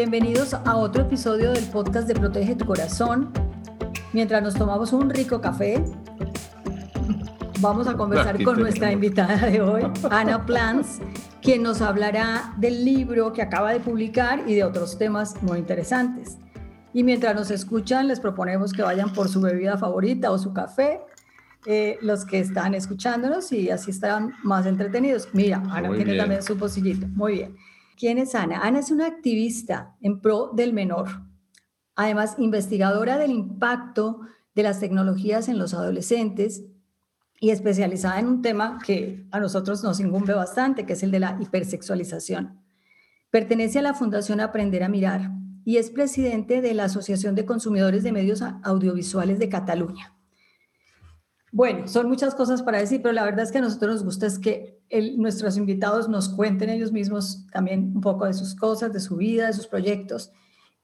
Bienvenidos a otro episodio del podcast de Protege tu Corazón. Mientras nos tomamos un rico café, vamos a conversar con nuestra invitada de hoy, Ana Plans, quien nos hablará del libro que acaba de publicar y de otros temas muy interesantes. Y mientras nos escuchan, les proponemos que vayan por su bebida favorita o su café, eh, los que están escuchándonos y así estarán más entretenidos. Mira, Ana tiene también su pocillito. Muy bien. ¿Quién es Ana? Ana es una activista en pro del menor. Además, investigadora del impacto de las tecnologías en los adolescentes y especializada en un tema que a nosotros nos incumbe bastante, que es el de la hipersexualización. Pertenece a la Fundación Aprender a Mirar y es presidente de la Asociación de Consumidores de Medios Audiovisuales de Cataluña. Bueno, son muchas cosas para decir, pero la verdad es que a nosotros nos gusta es que nuestros invitados nos cuenten ellos mismos también un poco de sus cosas, de su vida, de sus proyectos.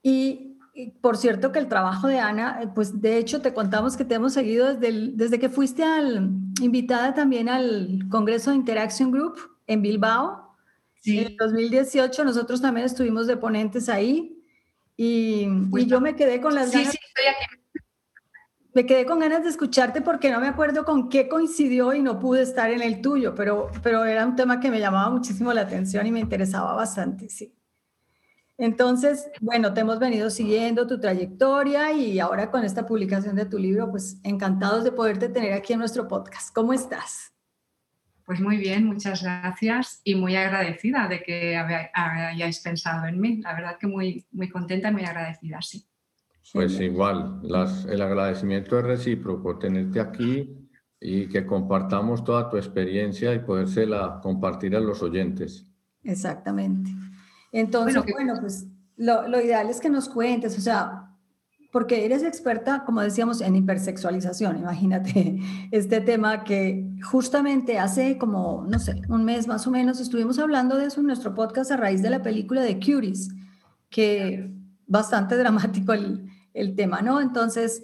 Y, por cierto que el trabajo de Ana, eh, pues de hecho te contamos que te hemos seguido desde, desde que fuiste al, invitada también al Congreso de Interaction Group en Bilbao. Sí. En 2018 nosotros también estuvimos de ponentes ahí y, y yo me quedé con las ganas. Sí, estoy aquí me quedé con ganas de escucharte porque no me acuerdo con qué coincidió y no pude estar en el tuyo, pero, pero era un tema que me llamaba muchísimo la atención y me interesaba bastante, sí. Entonces, bueno, te hemos venido siguiendo tu trayectoria y ahora con esta publicación de tu libro, pues encantados de poderte tener aquí en nuestro podcast. ¿Cómo estás? Pues muy bien, muchas gracias y muy agradecida de que hayáis pensado en mí. La verdad que muy, muy contenta y muy agradecida, sí. Pues igual, el agradecimiento es recíproco, tenerte aquí y que compartamos toda tu experiencia y podérsela compartir a los oyentes. Exactamente. Entonces, bueno, pues lo, lo, ideal es que nos cuentes, o sea, porque eres experta, como decíamos, en hipersexualización, imagínate este tema que justamente hace como, no sé, un mes más o menos estuvimos hablando de eso en nuestro podcast a raíz de la película de Curies, que bastante dramático el, el tema, ¿no? Entonces,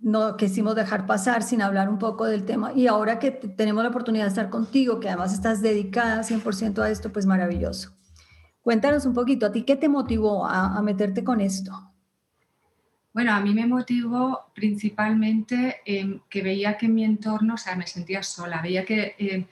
no quisimos dejar pasar sin hablar un poco del tema. Y ahora que tenemos la oportunidad de estar contigo, que además estás dedicada 100% a esto, pues maravilloso. Cuéntanos un poquito, ¿a ti qué te motivó a, meterte con esto? Bueno, a mí me motivó principalmente que veía que en mi entorno, o sea, me sentía sola, veía que eh,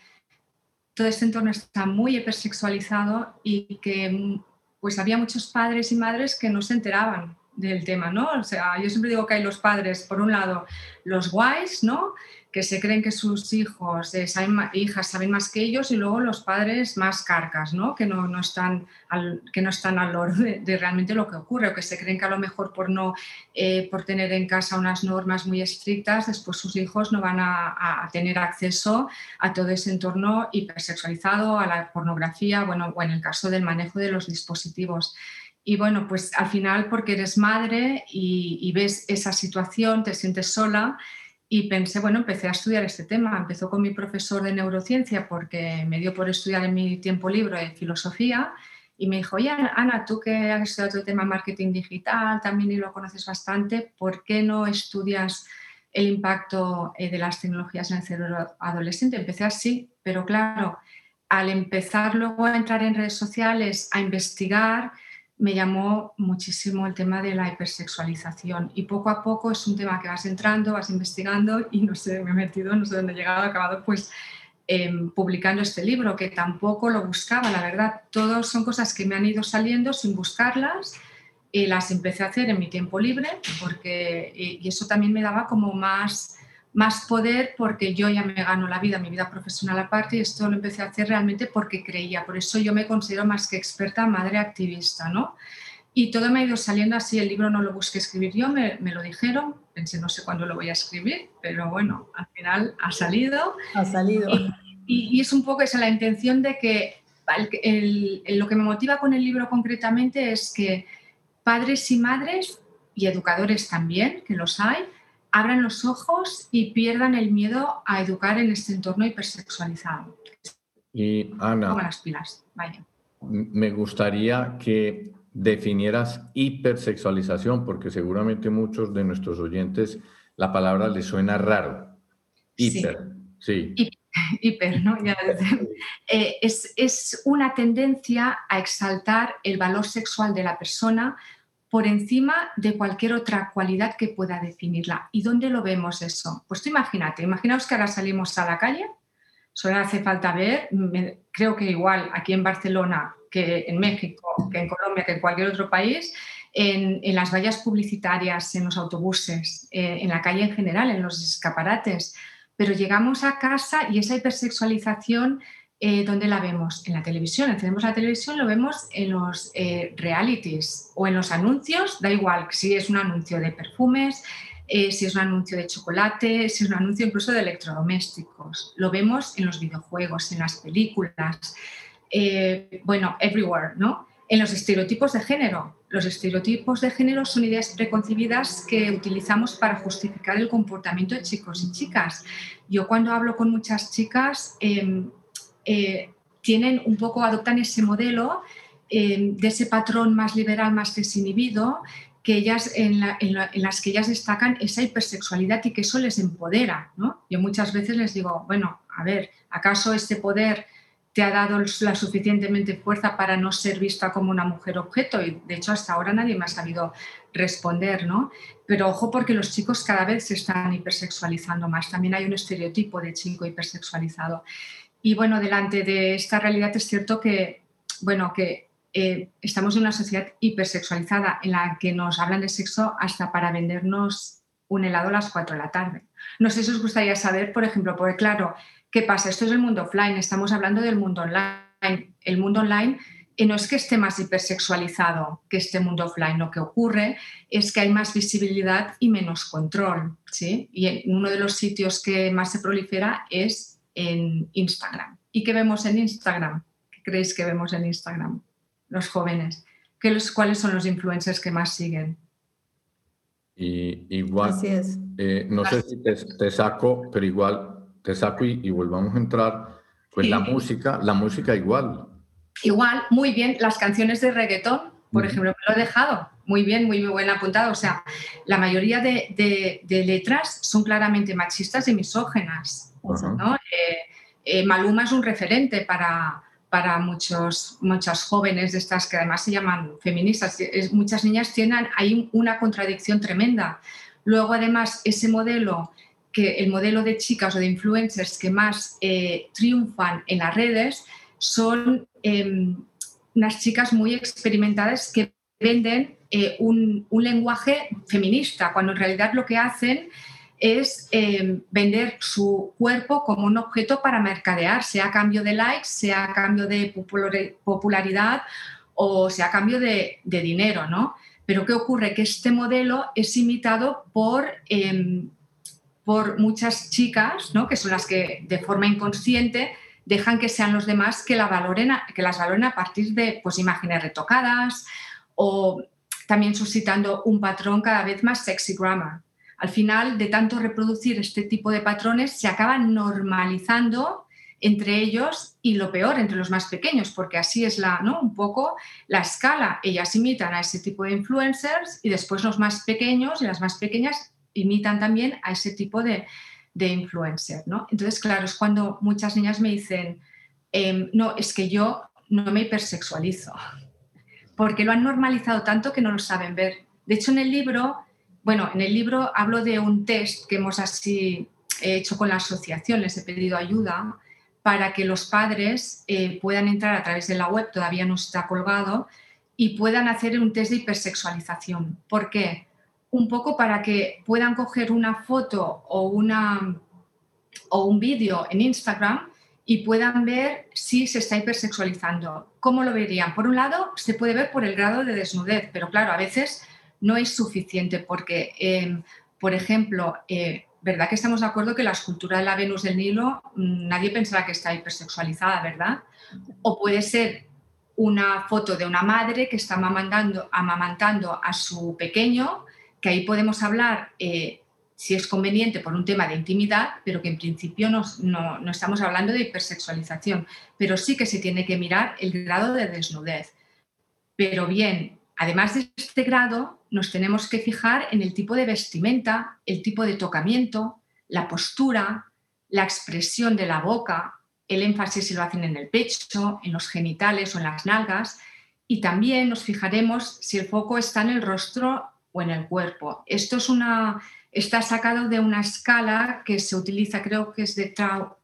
todo este entorno está muy hipersexualizado y que pues había muchos padres y madres que no se enteraban del tema, ¿no? O sea, yo siempre digo que hay los padres, por un lado, los guays, ¿no? Que se creen que sus hijos, eh, hijas saben más que ellos y luego los padres más carcas, ¿no? Que no, están, al, que no están al loro de, realmente lo que ocurre o que se creen que a lo mejor por, no, eh, por tener en casa unas normas muy estrictas, después sus hijos no van a, a, tener acceso a todo ese entorno hipersexualizado, a la pornografía, bueno, o en el caso del manejo de los dispositivos. Y bueno, pues al final porque eres madre y, ves esa situación, te sientes sola y pensé, bueno, empecé a estudiar este tema. Empezó con mi profesor de neurociencia porque me dio por estudiar en mi tiempo libre filosofía y me dijo, oye, Ana, tú que has estudiado el tema marketing digital también y lo conoces bastante, ¿por qué no estudias el impacto eh, de las tecnologías en el cerebro adolescente? Empecé así, pero claro, al empezar luego a entrar en redes sociales, a investigar, me llamó muchísimo el tema de la hipersexualización. Y poco a poco es un tema que vas entrando, vas investigando y no sé, me he metido, no sé dónde he llegado, he acabado pues em, publicando este libro que tampoco lo buscaba, la verdad, todos son cosas que me han ido saliendo sin buscarlas y las empecé a hacer en mi tiempo libre porque y eso también me daba como más más poder porque yo ya me gano la vida, mi vida profesional aparte, y esto lo empecé a hacer realmente porque creía. Por eso yo me considero más que experta madre activista, ¿no? Y todo me ha ido saliendo así, el libro no lo busqué escribir yo, me, lo dijeron, pensé no sé cuándo lo voy a escribir, pero bueno, al final ha salido. Ha salido. Y, es un poco esa la intención de que lo que me motiva con el libro concretamente es que padres y madres, y educadores también, que los hay, abran los ojos y pierdan el miedo a educar en este entorno hipersexualizado. Y Ana, las pilas. me gustaría que definieras hipersexualización, porque seguramente muchos de nuestros oyentes la palabra les suena raro. Hiper, sí. hiper, ¿no? Eh, es, es una tendencia a exaltar el valor sexual de la persona por encima de cualquier otra cualidad que pueda definirla. ¿Y dónde lo vemos eso? Pues tú imagínate, imaginaos que ahora salimos a la calle, solo hace falta ver, creo que igual aquí en Barcelona, que en México, que en Colombia, que en cualquier otro país, en, las vallas publicitarias, en los autobuses, eh, en la calle en general, en los escaparates. Pero llegamos a casa y esa hipersexualización, eh, ¿dónde la vemos? En la televisión. Encendemos la televisión, lo vemos en los eh, realities o en los anuncios, da igual si es un anuncio de perfumes, si es un anuncio de chocolate, si es un anuncio incluso de electrodomésticos. Lo vemos en los videojuegos, en las películas, bueno, everywhere, ¿no? En los estereotipos de género. Los estereotipos de género son ideas preconcebidas que utilizamos para justificar el comportamiento de chicos y chicas. Yo cuando hablo con muchas chicas, em, eh, tienen un poco, adoptan ese modelo em, de ese patrón más liberal, más desinhibido, que ellas, en, las que ellas destacan esa hipersexualidad y que eso les empodera. Yo muchas veces les digo, bueno, a ver, ¿acaso este poder te ha dado la suficientemente fuerza para no ser vista como una mujer objeto y de hecho hasta ahora nadie me ha sabido responder, ¿no? Pero ojo porque los chicos cada vez se están hipersexualizando más, también hay un estereotipo de chico hipersexualizado. Y bueno, delante de esta realidad es cierto que, bueno, que eh, estamos en una sociedad hipersexualizada en la que nos hablan de sexo hasta para vendernos un helado a las 4 de la tarde. No sé si os gustaría saber, por ejemplo, porque claro, ¿Qué pasa? Esto es el mundo offline, estamos hablando del mundo online. El mundo online eh, no es que esté más hipersexualizado que este mundo offline, lo que ocurre es que hay más visibilidad y menos control. ¿sí? Y uno de los sitios que más se prolifera es en Instagram. ¿Y qué vemos en Instagram? ¿Qué creéis que vemos en Instagram? Los jóvenes. ¿Qué ¿Cuáles son los influencers que más siguen? Y igual, Así es. Eh, no sé si te saco, pero igual te saco y, volvamos a entrar, pues la música, la música igual. Igual, muy bien, las canciones de reggaetón, por ejemplo, me lo he dejado, muy bien, muy, muy buen apuntado, o sea, la mayoría de, letras son claramente machistas y misógenas, ¿no? Eh, eh, Maluma es un referente para, para muchos, muchas jóvenes de estas que además se llaman feministas. muchas niñas tienen ahí una contradicción tremenda. Luego, además, ese modelo que el modelo de chicas o de influencers que más eh, triunfan en las redes son em, unas chicas muy experimentadas que venden eh, un, lenguaje feminista, cuando en realidad lo que hacen es em, vender su cuerpo como un objeto para mercadear, sea a cambio de likes, sea a cambio de popularidad o sea a cambio de, dinero, ¿no? Pero ¿qué ocurre? Que este modelo es imitado por em, por muchas chicas, ¿no? que son las que de forma inconsciente dejan que sean los demás que, la valoren que las valoren a partir de pues, imágenes retocadas o también suscitando un patrón cada vez más sexy grammar. Al final, de tanto reproducir este tipo de patrones, se acaban normalizando entre ellos y lo peor, entre los más pequeños, porque así es la, ¿no? un poco la escala. Ellas imitan a ese tipo de influencers y después los más pequeños y las más pequeñas imitan también a ese tipo de, de influencer. ¿no? Entonces, claro, es cuando muchas niñas me dicen, em, no, es que yo no me hipersexualizo, porque lo han normalizado tanto que no lo saben ver. De hecho, en el libro, bueno, en el libro hablo de un test que hemos así hecho con la asociación, les he pedido ayuda para que los padres eh, puedan entrar a través de la web, todavía no está colgado, y puedan hacer un test de hipersexualización. ¿Por qué? un poco para que puedan coger una foto o, una, o un vídeo en Instagram y puedan ver si se está hipersexualizando. ¿Cómo lo verían? Por un lado, se puede ver por el grado de desnudez, pero claro, a veces no es suficiente porque, em, por ejemplo, eh, ¿verdad que estamos de acuerdo que la escultura de la Venus del Nilo mm, nadie pensará que está hipersexualizada, ¿verdad? O puede ser una foto de una madre que está amamantando, a su pequeño que ahí podemos hablar eh, si es conveniente por un tema de intimidad, pero que en principio no, no, estamos hablando de hipersexualización, pero sí que se tiene que mirar el grado de desnudez. Pero bien, además de este grado, nos tenemos que fijar en el tipo de vestimenta, el tipo de tocamiento, la postura, la expresión de la boca, el énfasis si lo hacen en el pecho, en los genitales o en las nalgas, y también nos fijaremos si el foco está en el rostro o en el cuerpo. Esto es una, está sacado de una escala que se utiliza, creo que es de Trau,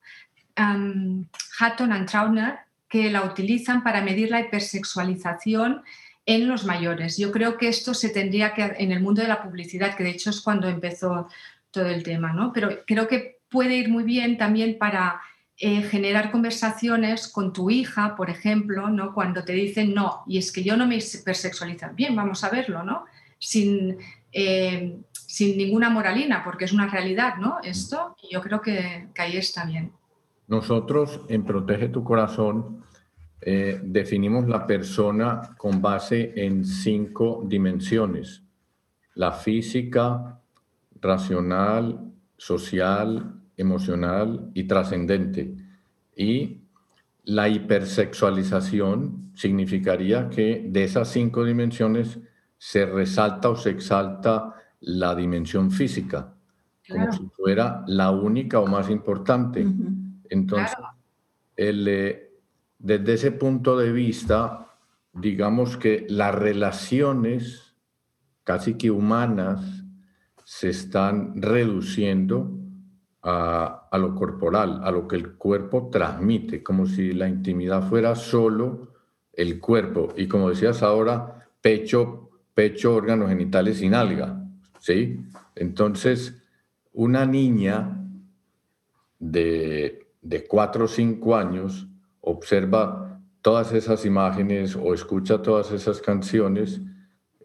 um, Hatton and Trauner, que la utilizan para medir la hipersexualización en los mayores. Yo creo que esto se tendría que, en el mundo de la publicidad, que de hecho es cuando empezó todo el tema, ¿no? Pero creo que puede ir muy bien también para eh, generar conversaciones con tu hija, por ejemplo, ¿no? Cuando te dicen no, y es que yo no me hipersexualizo. Bien, vamos a verlo, ¿no? Sin, eh, sin ninguna moralina, porque es una realidad, ¿no? Esto, y yo creo que, que ahí está bien. Nosotros en Protege tu Corazón eh, definimos la persona con base en cinco dimensiones. La física, racional, social, emocional y trascendente. Y la hipersexualización significaría que de esas cinco dimensiones se resalta o se exalta la dimensión física, como si fuera la única o más importante. Entonces, eh, desde ese punto de vista, digamos que las relaciones casi que humanas se están reduciendo a, a, lo corporal, a lo que el cuerpo transmite, como si la intimidad fuera solo el cuerpo. Y como decías ahora, pecho, pecho, órganos genitales sin alga. ¿sí? Entonces, una niña de de cuatro o cinco años observa todas esas imágenes o escucha todas esas canciones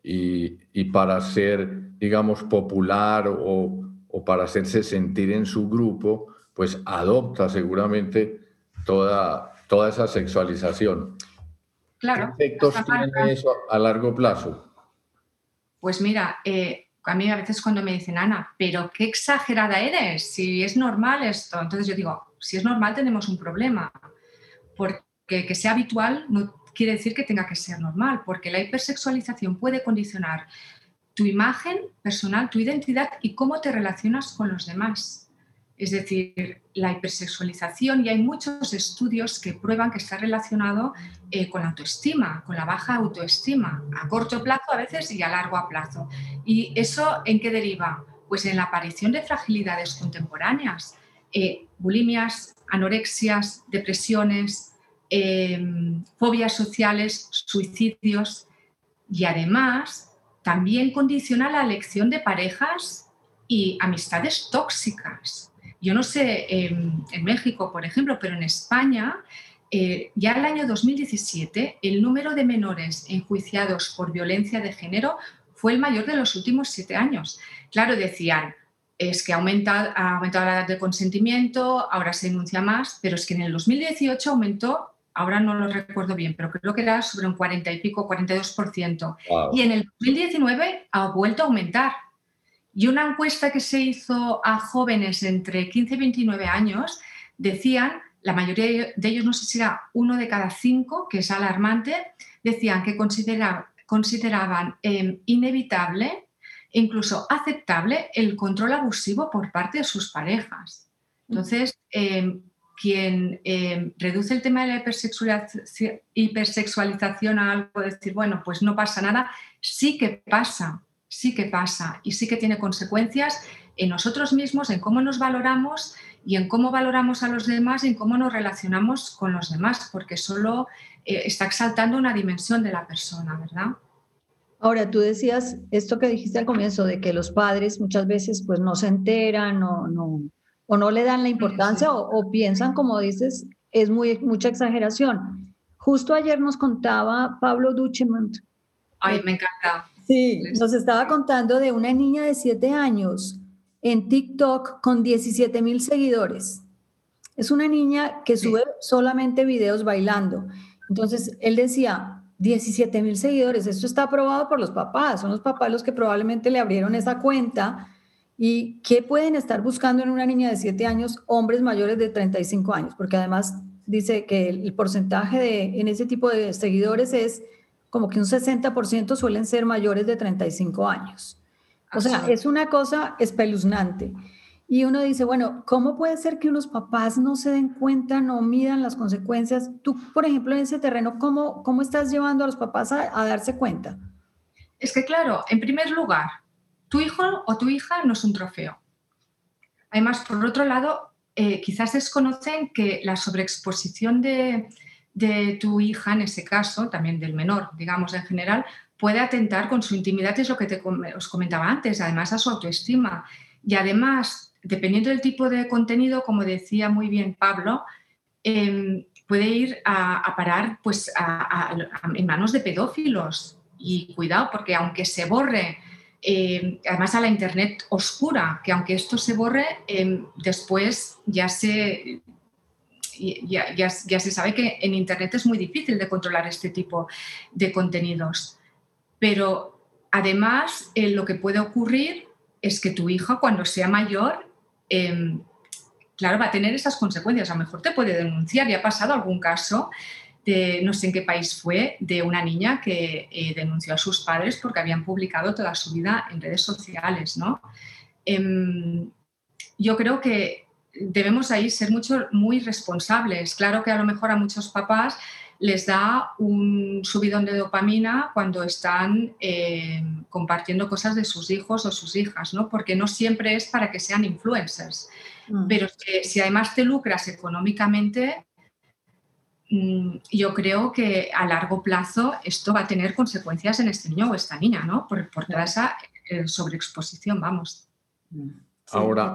y, para ser, digamos, popular o, para hacerse sentir en su grupo, pues adopta seguramente toda, toda esa sexualización. Claro. ¿Qué efectos tiene eso a largo plazo? Pues mira, eh, a mí a veces cuando me dicen, Ana, pero qué exagerada eres, si es normal esto. Entonces yo digo, si es normal tenemos un problema, porque que sea habitual no quiere decir que tenga que ser normal, porque la hipersexualización puede condicionar tu imagen personal, tu identidad y cómo te relacionas con los demás. Es decir, la hipersexualización, y hay muchos estudios que prueban que está relacionado eh, con la autoestima, con la baja autoestima, a corto plazo a veces y a largo plazo. ¿Y eso en qué deriva? Pues en la aparición de fragilidades contemporáneas, eh, bulimias, anorexias, depresiones, em, fobias sociales, suicidios y además también condiciona la elección de parejas y amistades tóxicas. Yo no sé en México, por ejemplo, pero en España, eh, ya el año 2017, el número de menores enjuiciados por violencia de género fue el mayor de los últimos siete años. Claro, decían, es que ha aumentado, ha aumentado la edad de consentimiento, ahora se denuncia más, pero es que en el 2018 aumentó, ahora no lo recuerdo bien, pero creo que era sobre un 40 y pico, 42%. Y en el 2019 ha vuelto a aumentar. Y una encuesta que se hizo a jóvenes entre 15 y 29 años decían, la mayoría de ellos, no sé si era uno de cada cinco, que es alarmante, decían que consideraban eh, inevitable incluso aceptable el control abusivo por parte de sus parejas. Entonces, em, quien em, reduce el tema de la hipersexualización a algo, de decir, bueno, pues no pasa nada, sí que pasa, sí que pasa y sí que tiene consecuencias en nosotros mismos, en cómo nos valoramos y en cómo valoramos a los demás y en cómo nos relacionamos con los demás, porque solo eh, está exaltando una dimensión de la persona, ¿verdad? Ahora, tú decías esto que dijiste al comienzo, de que los padres muchas veces pues no se enteran o no, o no le dan la importancia O, piensan, como dices, es muy, mucha exageración. Justo ayer nos contaba Pablo Duchemont. Ay, me encanta. Sí, nos estaba contando de una niña de siete años en TikTok con 17 mil seguidores. Es una niña que sube solamente videos bailando. Entonces, él decía, 17 mil seguidores. Esto está aprobado por los papás. Son los papás los que probablemente le abrieron esa cuenta. ¿Y qué pueden estar buscando en una niña de 7 años hombres mayores de 35 años? Porque además dice que el, porcentaje de, en ese tipo de seguidores es como que un 60% suelen ser mayores de 35 años. O sea, es una cosa espeluznante. Y uno dice, bueno, ¿cómo puede ser que unos papás no se den cuenta, no midan las consecuencias? Tú, por ejemplo, en ese terreno, ¿cómo, cómo estás llevando a los papás a, darse cuenta? Es que, claro, en primer lugar, tu hijo o tu hija no es un trofeo. Además, por otro lado, eh, quizás desconocen que la sobreexposición de, tu hija, en ese caso, también del menor, digamos en general, puede atentar con su intimidad, es lo que te, os comentaba antes, además a su autoestima. Y además, dependiendo del tipo de contenido, como decía muy bien Pablo, em, puede ir a, parar pues, en manos de pedófilos. Y cuidado, porque aunque se borre eh, además a la Internet oscura, que aunque esto se borre, em, después ya se, ya, ya, se sabe que en Internet es muy difícil de controlar este tipo de contenidos. Pero además eh, lo que puede ocurrir es que tu hija cuando sea mayor, em, claro, va a tener esas consecuencias. A lo mejor te puede denunciar y ha pasado algún caso de no sé en qué país fue, de una niña que eh, denunció a sus padres porque habían publicado toda su vida en redes sociales. ¿no? Em, yo creo que debemos ahí ser mucho, muy responsables. Claro que a lo mejor a muchos papás les da un subidón de dopamina cuando están em, compartiendo cosas de sus hijos o sus hijas, ¿no? porque no siempre es para que sean influencers. Mm. Pero si además te lucras económicamente, Mm, yo creo que a largo plazo esto va a tener consecuencias en este niño o esta niña, ¿no? Por, toda esa eh, sobreexposición, vamos. Ahora,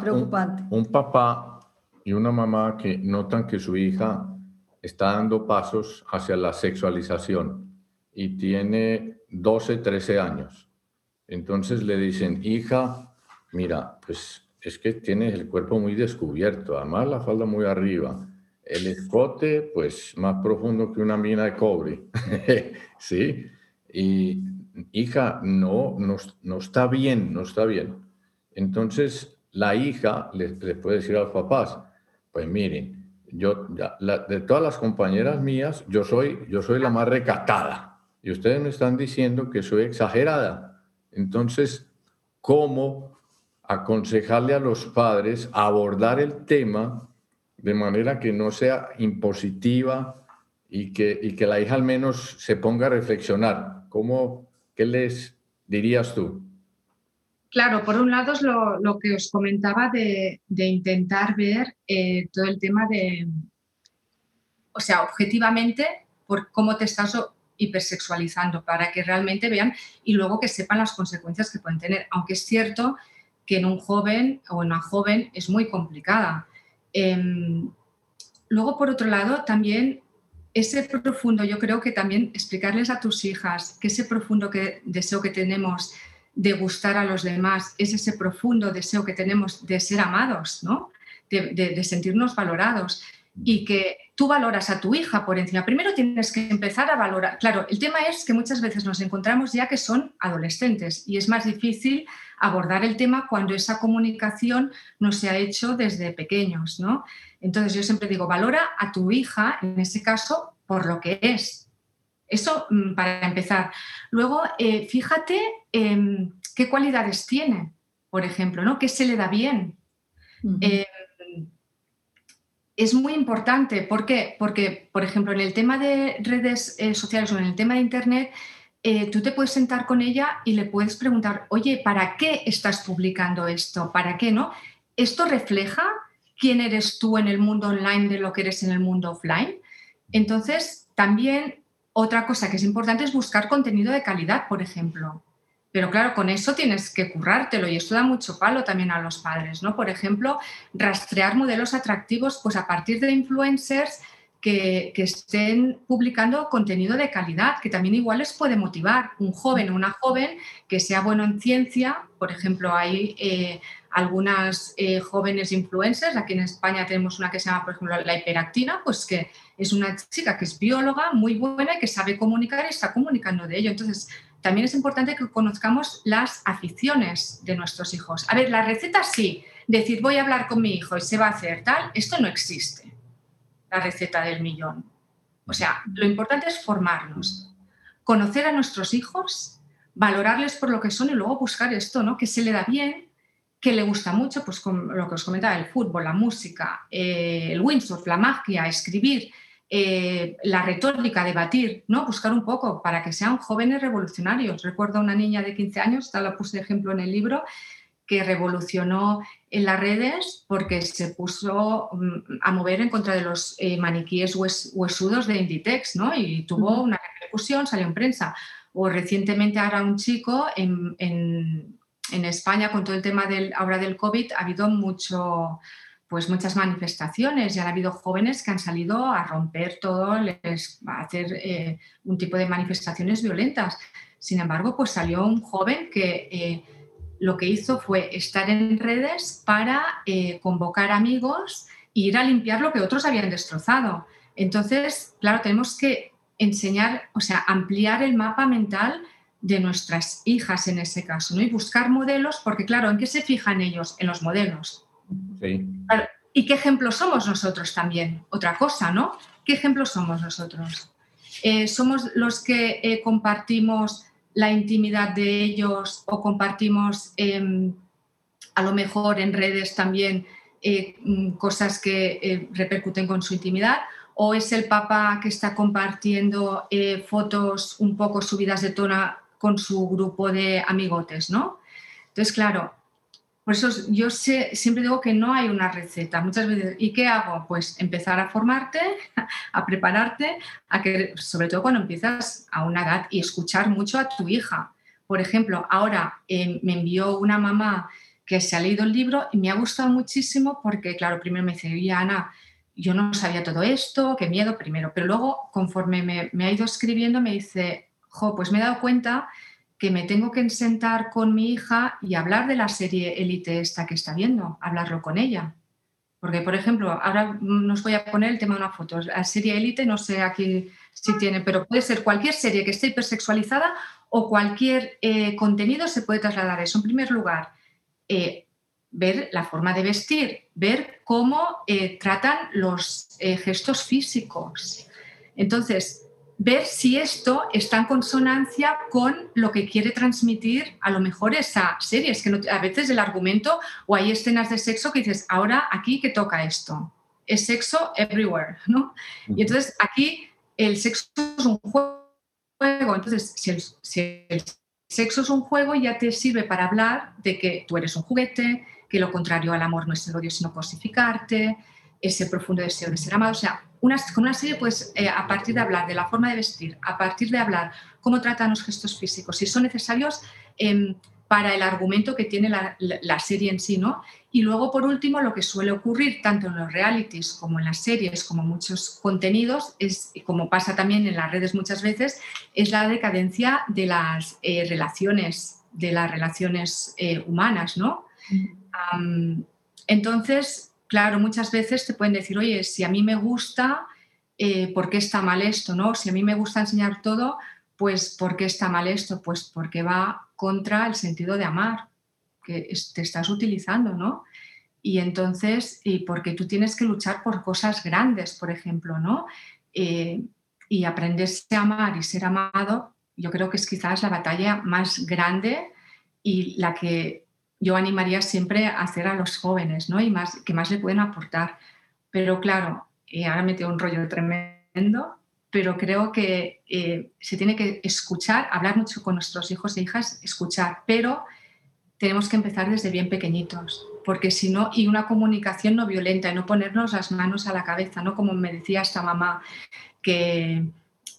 Un, papá y una mamá que notan que su hija está dando pasos hacia la sexualización y tiene 12, 13 años. Entonces le dicen, hija, mira, pues es que tienes el cuerpo muy descubierto, además la falda muy arriba el escote, pues más profundo que una mina de cobre, ¿sí? Y hija, no, no, está bien, no está bien. Entonces, la hija le, puede decir a los papás, pues miren, yo, de todas las compañeras mías, yo soy, yo soy la más recatada. Y ustedes me están diciendo que soy exagerada. Entonces, ¿cómo aconsejarle a los padres abordar el tema de manera que no sea impositiva y que, y que la hija al menos se ponga a reflexionar. ¿Cómo, ¿Qué les dirías tú? Claro, por un lado es lo, que os comentaba de, intentar ver eh, todo el tema de, o sea, objetivamente, por cómo te estás hipersexualizando, para que realmente vean y luego que sepan las consecuencias que pueden tener. Aunque es cierto que en un joven o en una joven es muy complicada. Em, luego, por otro lado, también ese profundo, yo creo que también explicarles a tus hijas que ese profundo que, deseo que tenemos de gustar a los demás es ese profundo deseo que tenemos de ser amados, ¿no? de, sentirnos valorados y que tú valoras a tu hija por encima. Primero tienes que empezar a valorar. Claro, el tema es que muchas veces nos encontramos ya que son adolescentes y es más difícil abordar el tema cuando esa comunicación no se ha hecho desde pequeños, ¿no? Entonces yo siempre digo, valora a tu hija, en ese caso, por lo que es. Eso mm, para empezar. Luego, eh, fíjate qué cualidades tiene, por ejemplo, ¿no? ¿Qué se le da bien? Em, es muy importante. ¿Por qué? Porque, por ejemplo, en el tema de redes eh, sociales o en el tema de Internet, eh, tú te puedes sentar con ella y le puedes preguntar, oye, ¿para qué estás publicando esto? ¿Para qué no? ¿Esto refleja quién eres tú en el mundo online de lo que eres en el mundo offline? Entonces, también otra cosa que es importante es buscar contenido de calidad, por ejemplo. Pero claro, con eso tienes que currártelo y esto da mucho palo también a los padres, ¿no? Por ejemplo, rastrear modelos atractivos pues a partir de influencers que, estén publicando contenido de calidad, que también igual les puede motivar. Un joven o una joven que sea bueno en ciencia, por ejemplo, hay eh, algunas eh, jóvenes influencers, aquí en España tenemos una que se llama, por ejemplo, la hiperactina, pues que es una chica que es bióloga muy buena y que sabe comunicar y está comunicando de ello. Entonces, también es importante que conozcamos las aficiones de nuestros hijos. A ver, la receta sí, decir voy a hablar con mi hijo y se va a hacer tal, esto no existe la receta del millón. O sea, lo importante es formarnos, conocer a nuestros hijos, valorarles por lo que son y luego buscar esto, ¿no? Que se le da bien, que le gusta mucho, pues con lo que os comentaba, el fútbol, la música, eh, el windsurf, la magia, escribir, eh, la retórica, debatir, ¿no? Buscar un poco para que sean jóvenes revolucionarios. Recuerdo a una niña de 15 años, esta la puse de ejemplo en el libro, que revolucionó en las redes porque se puso mm, a mover en contra de los eh, maniquíes huesudos de Inditex, ¿no? Y tuvo una repercusión, salió en prensa. O recientemente ahora un chico en, en, España con todo el tema del, ahora del COVID ha habido mucho, pues muchas manifestaciones y ha habido jóvenes que han salido a romper todo, a hacer eh, un tipo de manifestaciones violentas. Sin embargo, pues salió un joven que... Eh, lo que hizo fue estar en redes para eh, convocar amigos e ir a limpiar lo que otros habían destrozado. Entonces, claro, tenemos que enseñar, o sea, ampliar el mapa mental de nuestras hijas en ese caso, ¿no? Y buscar modelos, porque claro, ¿en qué se fijan ellos? En los modelos. Sí. ¿Y qué ejemplos somos nosotros también? Otra cosa, ¿no? ¿Qué ejemplos somos nosotros? Eh, somos los que eh, compartimos la intimidad de ellos o compartimos em, a lo mejor en redes también eh, mm, cosas que repercuten con su intimidad o es el papá que está compartiendo eh, fotos un poco subidas de tono con su grupo de amigotes, ¿no? Entonces, claro, por eso yo sé, siempre digo que no hay una receta. Muchas veces, ¿y qué hago? Pues empezar a formarte, a prepararte, a que, sobre todo cuando empiezas a una edad y escuchar mucho a tu hija. Por ejemplo, ahora eh, me envió una mamá que se ha leído el libro y me ha gustado muchísimo porque, claro, primero me dice, Ana, yo no sabía todo esto, qué miedo primero, pero luego conforme me, me ha ido escribiendo me dice, pues me he dado cuenta que me tengo que sentar con mi hija y hablar de la serie Élite esta que está viendo, hablarlo con ella. Porque, por ejemplo, ahora nos voy a poner el tema de una foto. La serie Élite, no sé aquí si tiene, pero puede ser cualquier serie que esté hipersexualizada o cualquier eh, contenido se puede trasladar eso. En primer lugar, eh, ver la forma de vestir, ver cómo eh, tratan los gestos físicos. Entonces, ver si esto está en consonancia con lo que quiere transmitir a lo mejor esa serie. Es que a veces el argumento o hay escenas de sexo que dices, ahora aquí que toca esto. Es sexo everywhere, ¿no? Y entonces aquí el sexo es un juego. Entonces, si el, si el sexo es un juego, ya te sirve para hablar de que tú eres un juguete, que lo contrario al amor no es el odio, sino cosificarte, ese profundo deseo de ser amado. O sea, una, con una serie, pues eh, a partir de hablar de la forma de vestir, a partir de hablar cómo tratan los gestos físicos, si son necesarios em, para el argumento que tiene la, serie en sí, ¿no? Y luego, por último, lo que suele ocurrir tanto en los realities como en las series, como muchos contenidos, es, como pasa también en las redes muchas veces, es la decadencia de las eh, relaciones, de las relaciones eh, humanas, ¿no? entonces, claro, muchas veces te pueden decir, oye, si a mí me gusta, eh, ¿por qué está mal esto? ¿no? Si a mí me gusta enseñar todo, pues ¿por qué está mal esto? Pues porque va contra el sentido de amar que te estás utilizando, ¿no? Y entonces, y porque tú tienes que luchar por cosas grandes, por ejemplo, ¿no? Eh, y aprenderse a amar y ser amado, yo creo que es quizás la batalla más grande y la que yo animaría siempre a hacer a los jóvenes, ¿no? Y más, que más le pueden aportar. Pero claro, eh, ahora me un rollo tremendo, pero creo que eh, se tiene que escuchar, hablar mucho con nuestros hijos e hijas, escuchar, pero tenemos que empezar desde bien pequeñitos, porque si no, y una comunicación no violenta, y no ponernos las manos a la cabeza, ¿no? Como me decía esta mamá, que,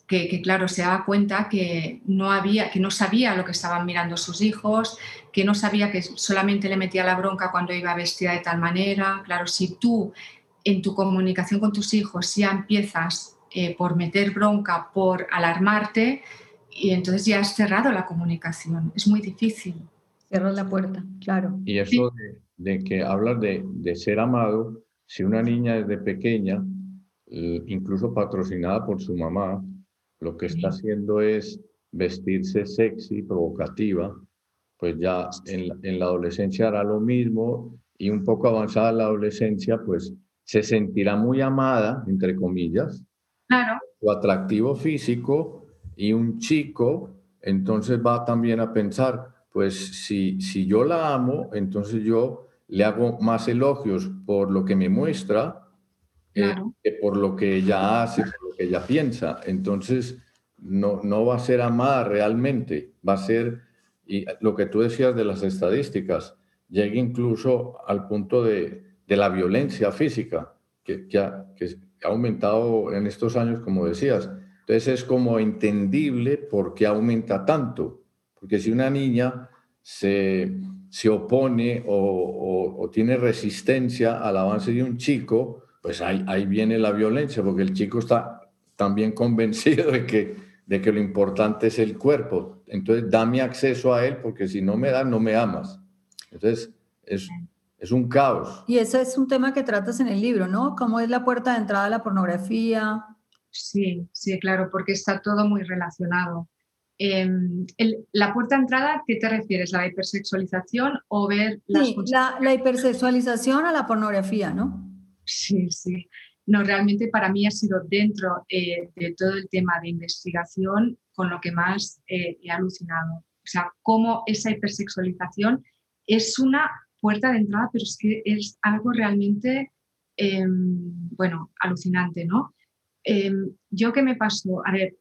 que, claro, se daba cuenta que no, había, que no sabía lo que estaban mirando sus hijos, que no sabía que solamente le metía la bronca cuando iba vestida de tal manera. Claro, si tú en tu comunicación con tus hijos ya empiezas eh, por meter bronca, por alarmarte, y entonces ya has cerrado la comunicación. Es muy difícil. Cerrar la puerta, claro. Y eso de, que hablas de, de, ser amado, si una niña desde pequeña, incluso patrocinada por su mamá, lo que está haciendo es vestirse sexy, provocativa, pues ya en, la adolescencia hará lo mismo y un poco avanzada la adolescencia, pues se sentirá muy amada, entre comillas, claro. su atractivo físico y un chico entonces va también a pensar, pues si, si yo la amo, entonces yo le hago más elogios por lo que me muestra eh, que por lo que ella hace, por ella piensa. Entonces, no, no va a ser amada realmente, va a ser, y lo que tú decías de las estadísticas, llega incluso al punto de, de la violencia física, que, que ha aumentado en estos años, como decías. Entonces es como entendible por qué aumenta tanto, porque si una niña se, se opone o, o, tiene resistencia al avance de un chico, pues ahí, ahí viene la violencia, porque el chico está también convencido de que, de que lo importante es el cuerpo. Entonces, dame acceso a él, porque si no me das, no me amas. Entonces, es, es un caos. Y eso es un tema que tratas en el libro, ¿no? ¿Cómo es la puerta de entrada a la pornografía? Sí, sí, claro, porque está todo muy relacionado. Em, la puerta de entrada, ¿qué te refieres? ¿La hipersexualización o ver las sí, la, la, hipersexualización a la pornografía, ¿no? Sí, sí. No, realmente para mí ha sido dentro eh, de todo el tema de investigación con lo que más eh, he alucinado. O sea, cómo esa hipersexualización es una puerta de entrada, pero es que es algo realmente, em, bueno, alucinante, ¿no? Em, yo que me pasó, a ver,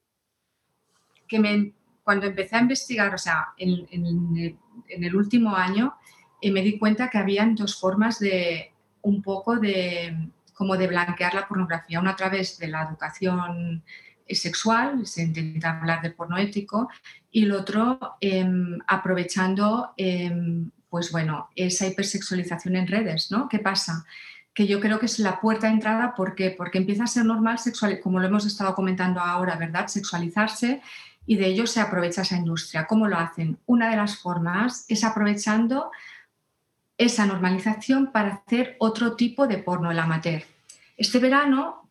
que me, cuando empecé a investigar, o sea, en, el último año, eh, me di cuenta que habían dos formas de, un poco de, como de blanquear la pornografía, una a través de la educación sexual, se intenta hablar de porno ético, y el otro em, aprovechando pues bueno, esa hipersexualización en redes, ¿no? ¿Qué pasa? Que yo creo que es la puerta de entrada, ¿por qué? Porque empieza a ser normal, sexual, como lo hemos estado comentando ahora, ¿verdad? Sexualizarse y de ello se aprovecha esa industria. ¿Cómo lo hacen? Una de las formas es aprovechando esa normalización para hacer otro tipo de porno, el amateur. Este verano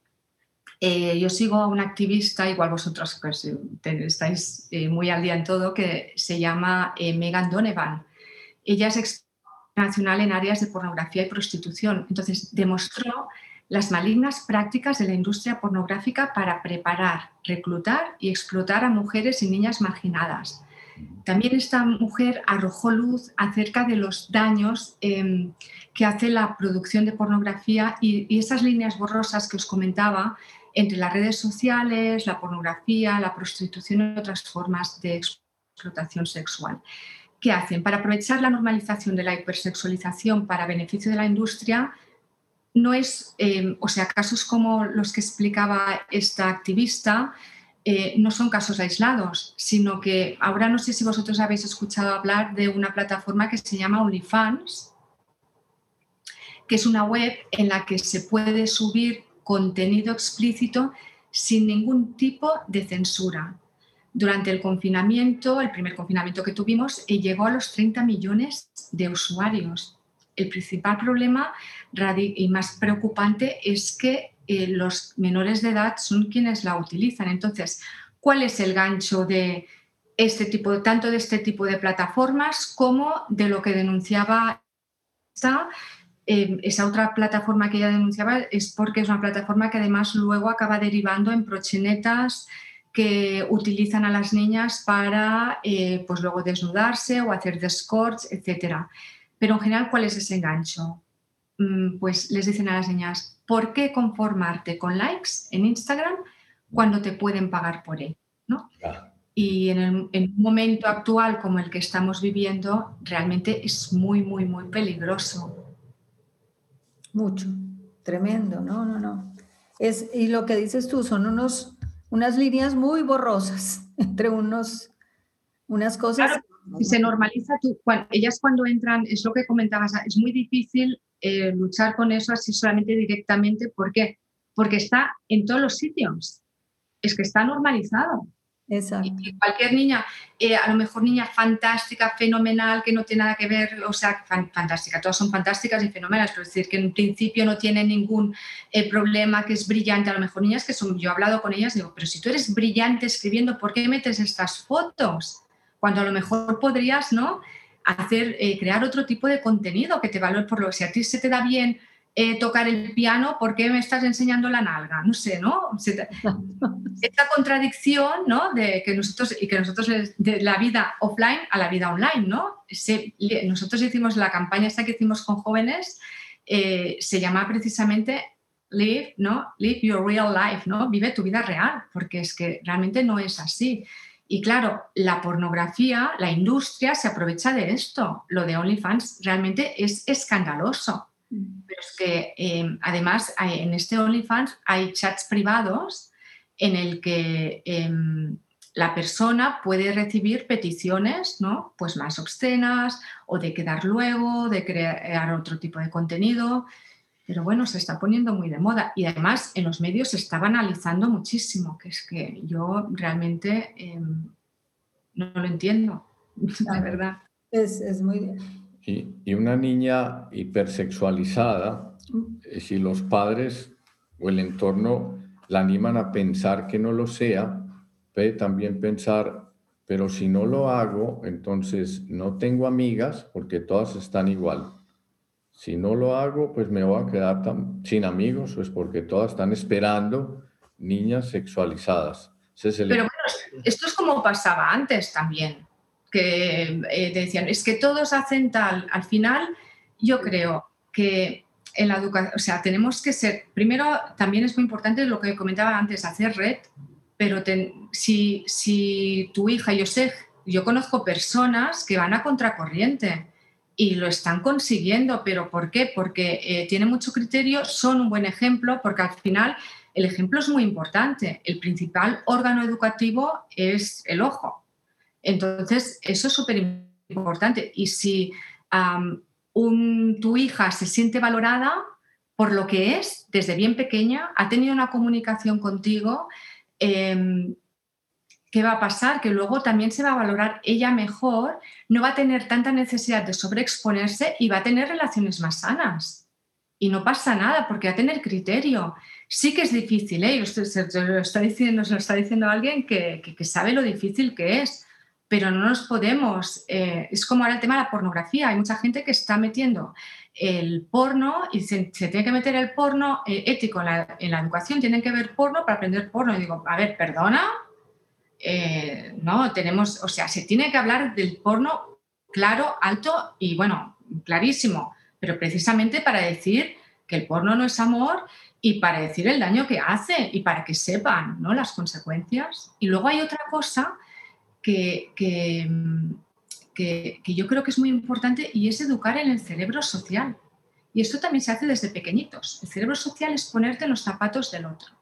eh, yo sigo a una activista, igual vosotros pues, eh, estáis eh, muy al día en todo, que se llama Megan Donovan. Ella es nacional en áreas de pornografía y prostitución. Entonces, demostró las malignas prácticas de la industria pornográfica para preparar, reclutar y explotar a mujeres y niñas marginadas. También esta mujer arrojó luz acerca de los daños em, que hace la producción de pornografía y, esas líneas borrosas que os comentaba entre las redes sociales, la pornografía, la prostitución y otras formas de explotación sexual. ¿qué hacen? Para aprovechar la normalización de la hipersexualización para beneficio de la industria, no es, eh, o sea, casos como los que explicaba esta activista, eh, no son casos aislados, sino que ahora no sé si vosotros habéis escuchado hablar de una plataforma que se llama OnlyFans, que es una web en la que se puede subir contenido explícito sin ningún tipo de censura durante el confinamiento, el primer confinamiento que tuvimos, eh, llegó a los 30 millones de usuarios. El principal problema y más preocupante es que eh, los menores de edad son quienes la utilizan. Entonces, ¿cuál es el gancho de este tipo, tanto de este tipo de plataformas como de lo que denunciaba eh, esa otra plataforma que ella denunciaba? Es porque es una plataforma que además luego acaba derivando en prochenetas, que utilizan a las niñas para eh, pues luego desnudarse o hacer descorts, etc. Pero en general, ¿cuál es ese engancho? Mm, pues les dicen a las niñas, ¿por qué conformarte con likes en Instagram cuando te pueden pagar por él? ¿no? Y en, el, en, un momento actual como el que estamos viviendo, realmente es muy, muy, muy peligroso. Mucho, tremendo, no, no, no. Es, y lo que dices tú son unos unas líneas muy borrosas entre unos, unas cosas. Claro, se normaliza, tú, cuando, ellas cuando entran, es lo que comentabas, es muy difícil eh, luchar con eso así solamente directamente. ¿Por qué? Porque está en todos los sitios. Es que está normalizado. Exacto. Y cualquier niña, eh, a lo mejor niña fantástica, fenomenal, que no tiene nada que ver, o sea, fantástica, todas son fantásticas y fenomenales, pero es decir, que en principio no tiene ningún eh, problema, que es brillante, a lo mejor niñas que son, yo he hablado con ellas, digo, pero si tú eres brillante escribiendo, ¿por qué metes estas fotos? Cuando a lo mejor podrías, ¿no? Hacer, eh, crear otro tipo de contenido que te valore por lo que si a ti se te da bien eh, tocar el piano, ¿por qué me estás enseñando la nalga? No sé, ¿no? Esta contradicción, ¿no? De que nosotros, y que nosotros, de la vida offline a la vida online, ¿no? nosotros hicimos la campaña esta que hicimos con jóvenes, eh, se llama precisamente Live, ¿no? Live your real life, ¿no? Vive tu vida real, porque es que realmente no es así. Y claro, la pornografía, la industria se aprovecha de esto. Lo de OnlyFans realmente es escandaloso. Mm. Pero es que em, además en este OnlyFans hay chats privados en el que em, la persona puede recibir peticiones ¿no? pues más obscenas o de quedar luego, de crear otro tipo de contenido. Pero bueno, se está poniendo muy de moda y además en los medios se está banalizando muchísimo, que es que yo realmente em, no lo entiendo, la verdad. Es, es muy... Y, y, una niña hipersexualizada, mm. eh, si los padres o el entorno la animan a pensar que no lo sea, puede también pensar, pero si no lo hago, entonces no tengo amigas porque todas están igual si no lo hago, pues me voy a quedar sin amigos, pues porque todas están esperando niñas sexualizadas. Pero bueno, esto es como pasaba antes también, que eh, decían, es que todos hacen tal. Al final, yo creo que en la educación, o sea, tenemos que ser, primero, también es muy importante lo que comentaba antes, hacer red, pero si, si tu hija, yo sé, yo conozco personas que van a contracorriente y lo están consiguiendo. ¿Pero por qué? Porque eh, tienen mucho criterio, son un buen ejemplo, porque al final el ejemplo es muy importante. El principal órgano educativo es el ojo. Entonces, eso es súper importante. Y si tu hija se siente valorada por lo que es desde bien pequeña, ha tenido una comunicación contigo, em, ¿qué va a pasar? Que luego también se va a valorar ella mejor, no va a tener tanta necesidad de sobreexponerse y va a tener relaciones más sanas. Y no pasa nada porque va a tener criterio. Sí que es difícil, ¿eh? se, lo está diciendo, se lo está diciendo alguien que, sabe lo difícil que es, pero no nos podemos. Eh, es como ahora el tema de la pornografía. Hay mucha gente que está metiendo el porno y se, tiene que meter el porno eh, ético en la, en la, educación, tienen que ver porno para aprender porno. Y digo, a ver, perdona, eh, no, tenemos, o sea, se tiene que hablar del porno claro, alto y bueno, clarísimo, pero precisamente para decir que el porno no es amor y para decir el daño que hace y para que sepan ¿no? las consecuencias. Y luego hay otra cosa que, que, que yo creo que es muy importante y es educar en el cerebro social. Y esto también se hace desde pequeñitos. El cerebro social es ponerte en los zapatos del otro.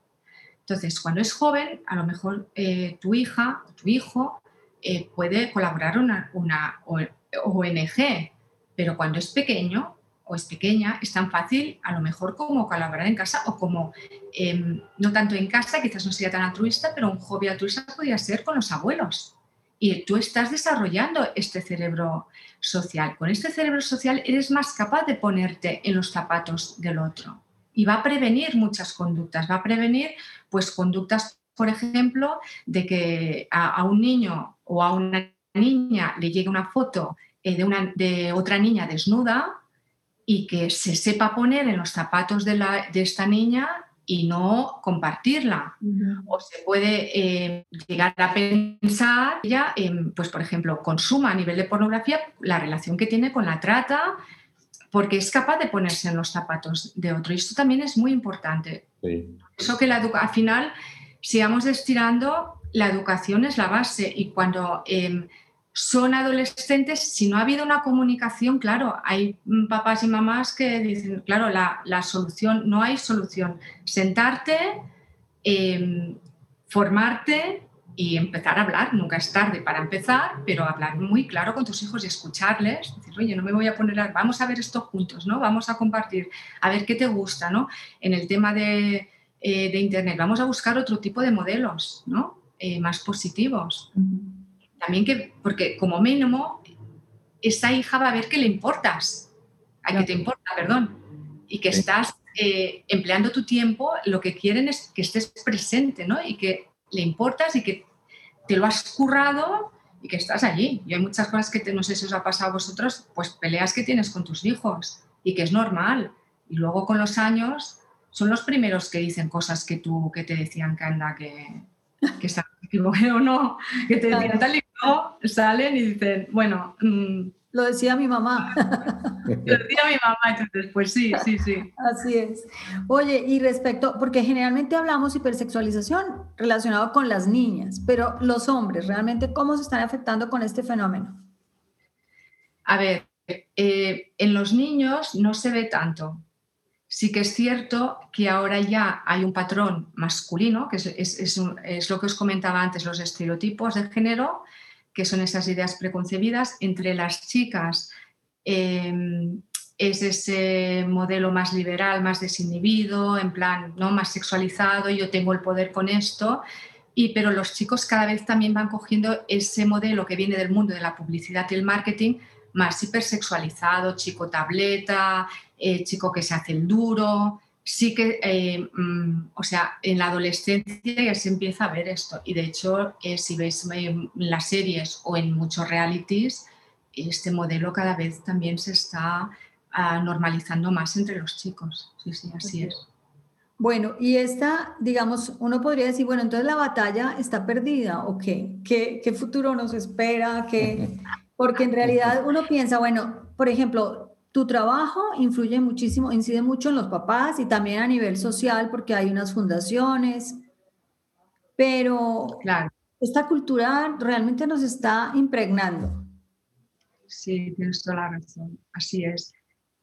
Entonces, cuando es joven, a lo mejor eh, tu hija o tu hijo eh, puede colaborar una, una ONG, pero cuando es pequeño o es pequeña, es tan fácil a lo mejor como colaborar en casa o como, em, no tanto en casa, quizás no sería tan altruista, pero un hobby altruista podría ser con los abuelos. Y tú estás desarrollando este cerebro social. Con este cerebro social eres más capaz de ponerte en los zapatos del otro y va a prevenir muchas conductas, va a prevenir pues conductas, por ejemplo, de que a, un niño o a una niña le llegue una foto eh, de, una, de otra niña desnuda y que se sepa poner en los zapatos de, la, de esta niña y no compartirla. O se puede eh, llegar a pensar, ella, pues por ejemplo, consuma a nivel de pornografía la relación que tiene con la trata, porque es capaz de ponerse en los zapatos de otro. Y esto también es muy importante. Eso que la al final sigamos estirando, la educación es la base y cuando em, son adolescentes, si no ha habido una comunicación, claro, hay papás y mamás que dicen, claro, la, la solución, no hay solución. Sentarte, em, formarte y empezar a hablar. Nunca es tarde para empezar, pero hablar muy claro con tus hijos y escucharles. Decir, oye, no me voy a poner a... Vamos a ver esto juntos, ¿no? Vamos a compartir, a ver qué te gusta, ¿no? En el tema de, eh, de Internet, vamos a buscar otro tipo de modelos, ¿no? Eh, más positivos. También que, porque como mínimo, esa hija va a ver que le importas, a que te importa, perdón, y que estás eh, empleando tu tiempo, lo que quieren es que estés presente, ¿no? Y que le importas y que te lo has currado y que estás allí. Y hay muchas cosas que no sé si os ha pasado a vosotros, pues peleas que tienes con tus hijos y que es normal. Y luego con los años son los primeros que dicen cosas que tú, que te decían que anda, que, que estás equivocado o no, que te decían tal y no, salen y dicen, bueno... Mm, lo decía mi mamá. Lo decía mi mamá, entonces, pues sí, sí, sí. Así es. Oye, y respecto, porque generalmente hablamos hipersexualización relacionado con las niñas, pero los hombres, ¿realmente cómo se están afectando con este fenómeno? A ver, eh, en los niños no se ve tanto. Sí que es cierto que ahora ya hay un patrón masculino, que es, lo que os comentaba antes, los estereotipos de género, que son esas ideas preconcebidas. Entre las chicas em, es ese modelo más liberal, más desinhibido, en plan, ¿no? más sexualizado, yo tengo el poder con esto. Y, pero los chicos cada vez también van cogiendo ese modelo que viene del mundo de la publicidad y el marketing, más hipersexualizado, chico tableta, eh, chico que se hace el duro. Sí que, eh, mm, o sea, en la adolescencia ya se empieza a ver esto. Y de hecho, eh, si veis en las series o en muchos realities, este modelo cada vez también se está ah, normalizando más entre los chicos. Sí, sí, así es. Bueno, y esta, digamos, uno podría decir, bueno, entonces la batalla está perdida, ¿o qué? ¿Qué, qué futuro nos espera? ¿Qué, Porque en realidad uno piensa, bueno, por ejemplo, tu trabajo influye muchísimo, incide mucho en los papás y también a nivel social porque hay unas fundaciones, pero claro. esta cultura realmente nos está impregnando. Sí, tienes toda la razón, así es.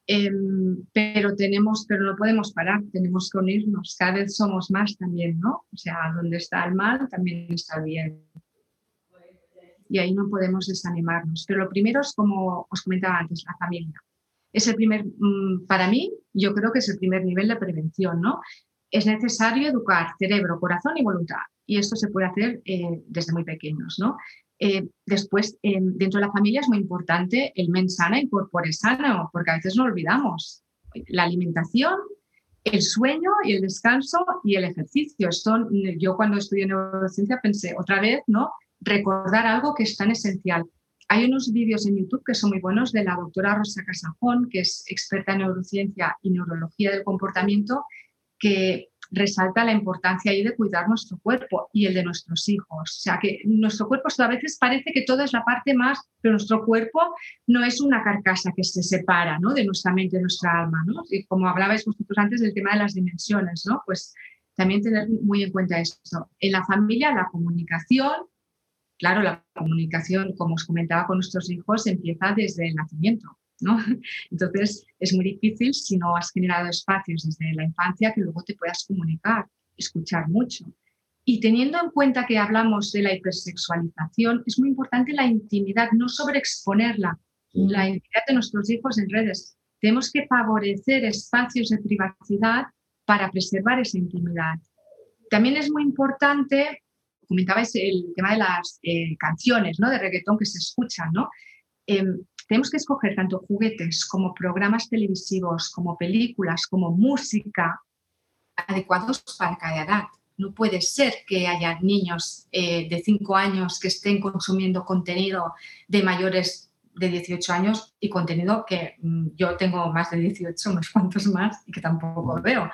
Em, pero tenemos, pero no podemos parar, tenemos que unirnos, cada vez somos más también, ¿no? O sea, donde está el mal, también está el bien y ahí no podemos desanimarnos. Pero lo primero es, como os comentaba antes, la familia. Es el primer, mm, para mí, yo creo que es el primer nivel de prevención, ¿no? Es necesario educar cerebro, corazón y voluntad. Y esto se puede hacer eh, desde muy pequeños, ¿no? Eh, después, dentro de la familia es muy importante el men sana y corpore sano, porque a veces no olvidamos. La alimentación, el sueño y el descanso y el ejercicio. Esto, yo cuando estudié neurociencia pensé otra vez, ¿no? recordar algo que es tan esencial. Hay unos vídeos en YouTube que son muy buenos de la doctora Rosa Casajón, que es experta en neurociencia y neurología del comportamiento, que resalta la importancia ahí de cuidar nuestro cuerpo y el de nuestros hijos. O sea, que nuestro cuerpo a veces parece que todo es la parte más, pero nuestro cuerpo no es una carcasa que se separa ¿no? de nuestra mente, de nuestra alma. ¿no? Y como hablabais vosotros antes del tema de las dimensiones, ¿no? pues también tener muy en cuenta esto. En la familia, la comunicación, claro, la comunicación, como os comentaba con nuestros hijos, empieza desde el nacimiento. ¿no? Entonces, es muy difícil si no has generado espacios desde la infancia que luego te puedas comunicar, escuchar mucho. Y teniendo en cuenta que hablamos de la hipersexualización, es muy importante la intimidad, no sobreexponerla, la intimidad de nuestros hijos en redes. Tenemos que favorecer espacios de privacidad para preservar esa intimidad. También es muy importante comentabais el tema de las eh, canciones ¿no? de reggaetón que se escuchan, ¿no? Em, tenemos que escoger tanto juguetes como programas televisivos, como películas, como música adecuados para cada edad. No puede ser que haya niños eh, de 5 años que estén consumiendo contenido de mayores de 18 años y contenido que mm, yo tengo más de 18, unos cuantos más y que tampoco veo.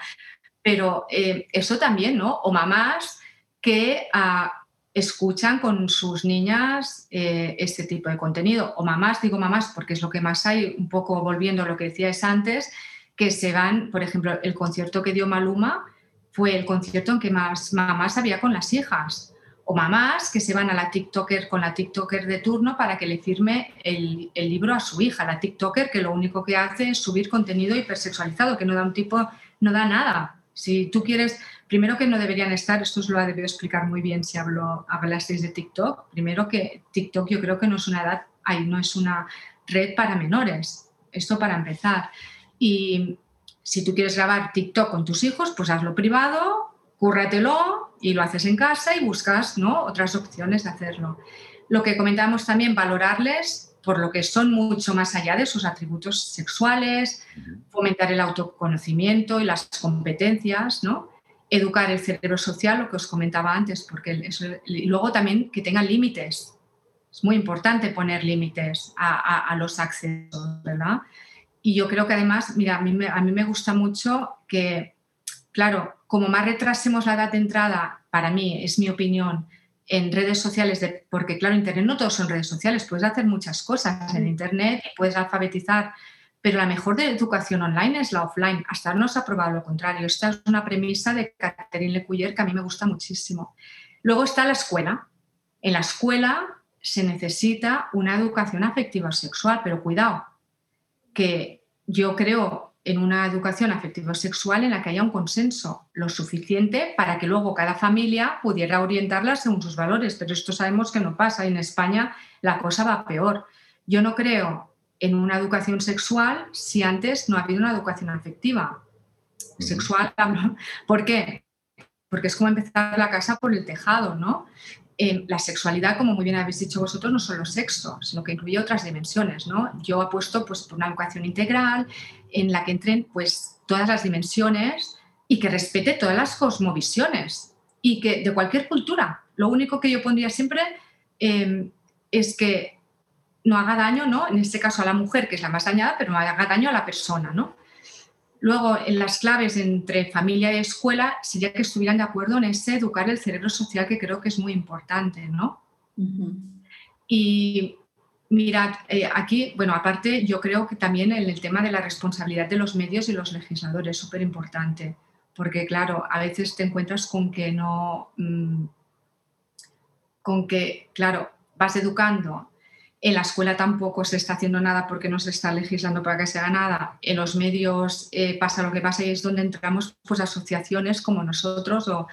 Pero eh, eso también, ¿no? O mamás que ah, escuchan con sus niñas eh, este tipo de contenido. O mamás, digo mamás porque es lo que más hay, un poco volviendo a lo que decíais antes, que se van, por ejemplo, el concierto que dio Maluma fue el concierto en que más mamás había con las hijas. O mamás que se van a la TikToker con la TikToker de turno para que le firme el, el libro a su hija, la TikToker que lo único que hace es subir contenido hipersexualizado, que no da un tipo, no da nada. Si tú quieres, primero que no deberían estar, esto os lo ha debido explicar muy bien si hablo, hablasteis de TikTok, primero que TikTok yo creo que no es una edad, ahí no es una red para menores, esto para empezar. Y si tú quieres grabar TikTok con tus hijos, pues hazlo privado, cúrratelo y lo haces en casa y buscas ¿no? otras opciones de hacerlo. Lo que comentábamos también, valorarles por lo que son mucho más allá de sus atributos sexuales, fomentar el autoconocimiento y las competencias, ¿no? Educar el cerebro social, lo que os comentaba antes, porque y luego también que tengan límites. Es muy importante poner límites a, los accesos, ¿verdad? y yo creo que además, mira, a mí, me, a mí me gusta mucho que, claro, como más retrasemos la edad de entrada, para mí, es mi opinión, en redes sociales, de, porque claro, Internet no todos son redes sociales, puedes hacer muchas cosas en Internet y puedes alfabetizar, pero la mejor de educación online es la offline. Hasta ahora no se ha probado lo contrario. Esta es una premisa de Catherine Lecuyer que a mí me gusta muchísimo. Luego está la escuela. En la escuela se necesita una educación afectiva sexual, pero cuidado, que yo creo en una educación afectivo-sexual en la que haya un consenso lo suficiente para que luego cada familia pudiera orientarla según sus valores, pero esto sabemos que no pasa y en España la cosa va peor. Yo no creo en una educación sexual si antes no ha habido una educación afectiva. Sexual, ¿por qué? Porque es como empezar la casa por el tejado, ¿no? la sexualidad, como muy bien habéis dicho vosotros, no solo sexo, sino que incluye otras dimensiones. ¿no? Yo apuesto pues, por una educación integral en la que entren pues, todas las dimensiones y que respete todas las cosmovisiones y que de cualquier cultura. Lo único que yo pondría siempre em, es que no haga daño, ¿no? en este caso a la mujer, que es la más dañada, pero no haga daño a la persona. ¿no? Luego, en las claves entre familia y escuela sería que estuvieran de acuerdo en ese educar el cerebro social, que creo que es muy importante, ¿no? Y mirad, eh, aquí, bueno, aparte yo creo que también en el tema de la responsabilidad de los medios y los legisladores es súper importante, porque claro, a veces te encuentras con que no, mm, con que, claro, vas educando en la escuela tampoco se está haciendo nada porque no se está legislando para que se haga nada. En los medios eh, pasa lo que pasa y es donde entramos pues, asociaciones como nosotros o,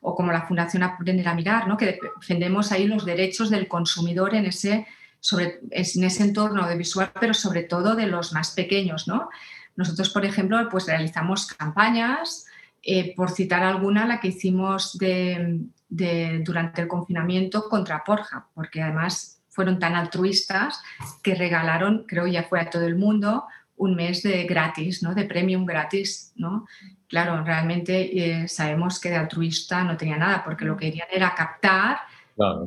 como la Fundación Aprender a Mirar, ¿no? que defendemos ahí los derechos del consumidor en ese, en ese entorno audiovisual, pero sobre todo de los más pequeños. ¿no? Nosotros, por ejemplo, pues realizamos campañas, eh, por citar alguna, la que hicimos de, durante el confinamiento contra Porja, porque además fueron tan altruistas que regalaron, creo ya fue a todo el mundo, un mes de gratis, ¿no? de premium gratis. ¿no? Claro, realmente eh, sabemos que de altruista no tenía nada, porque lo que querían era captar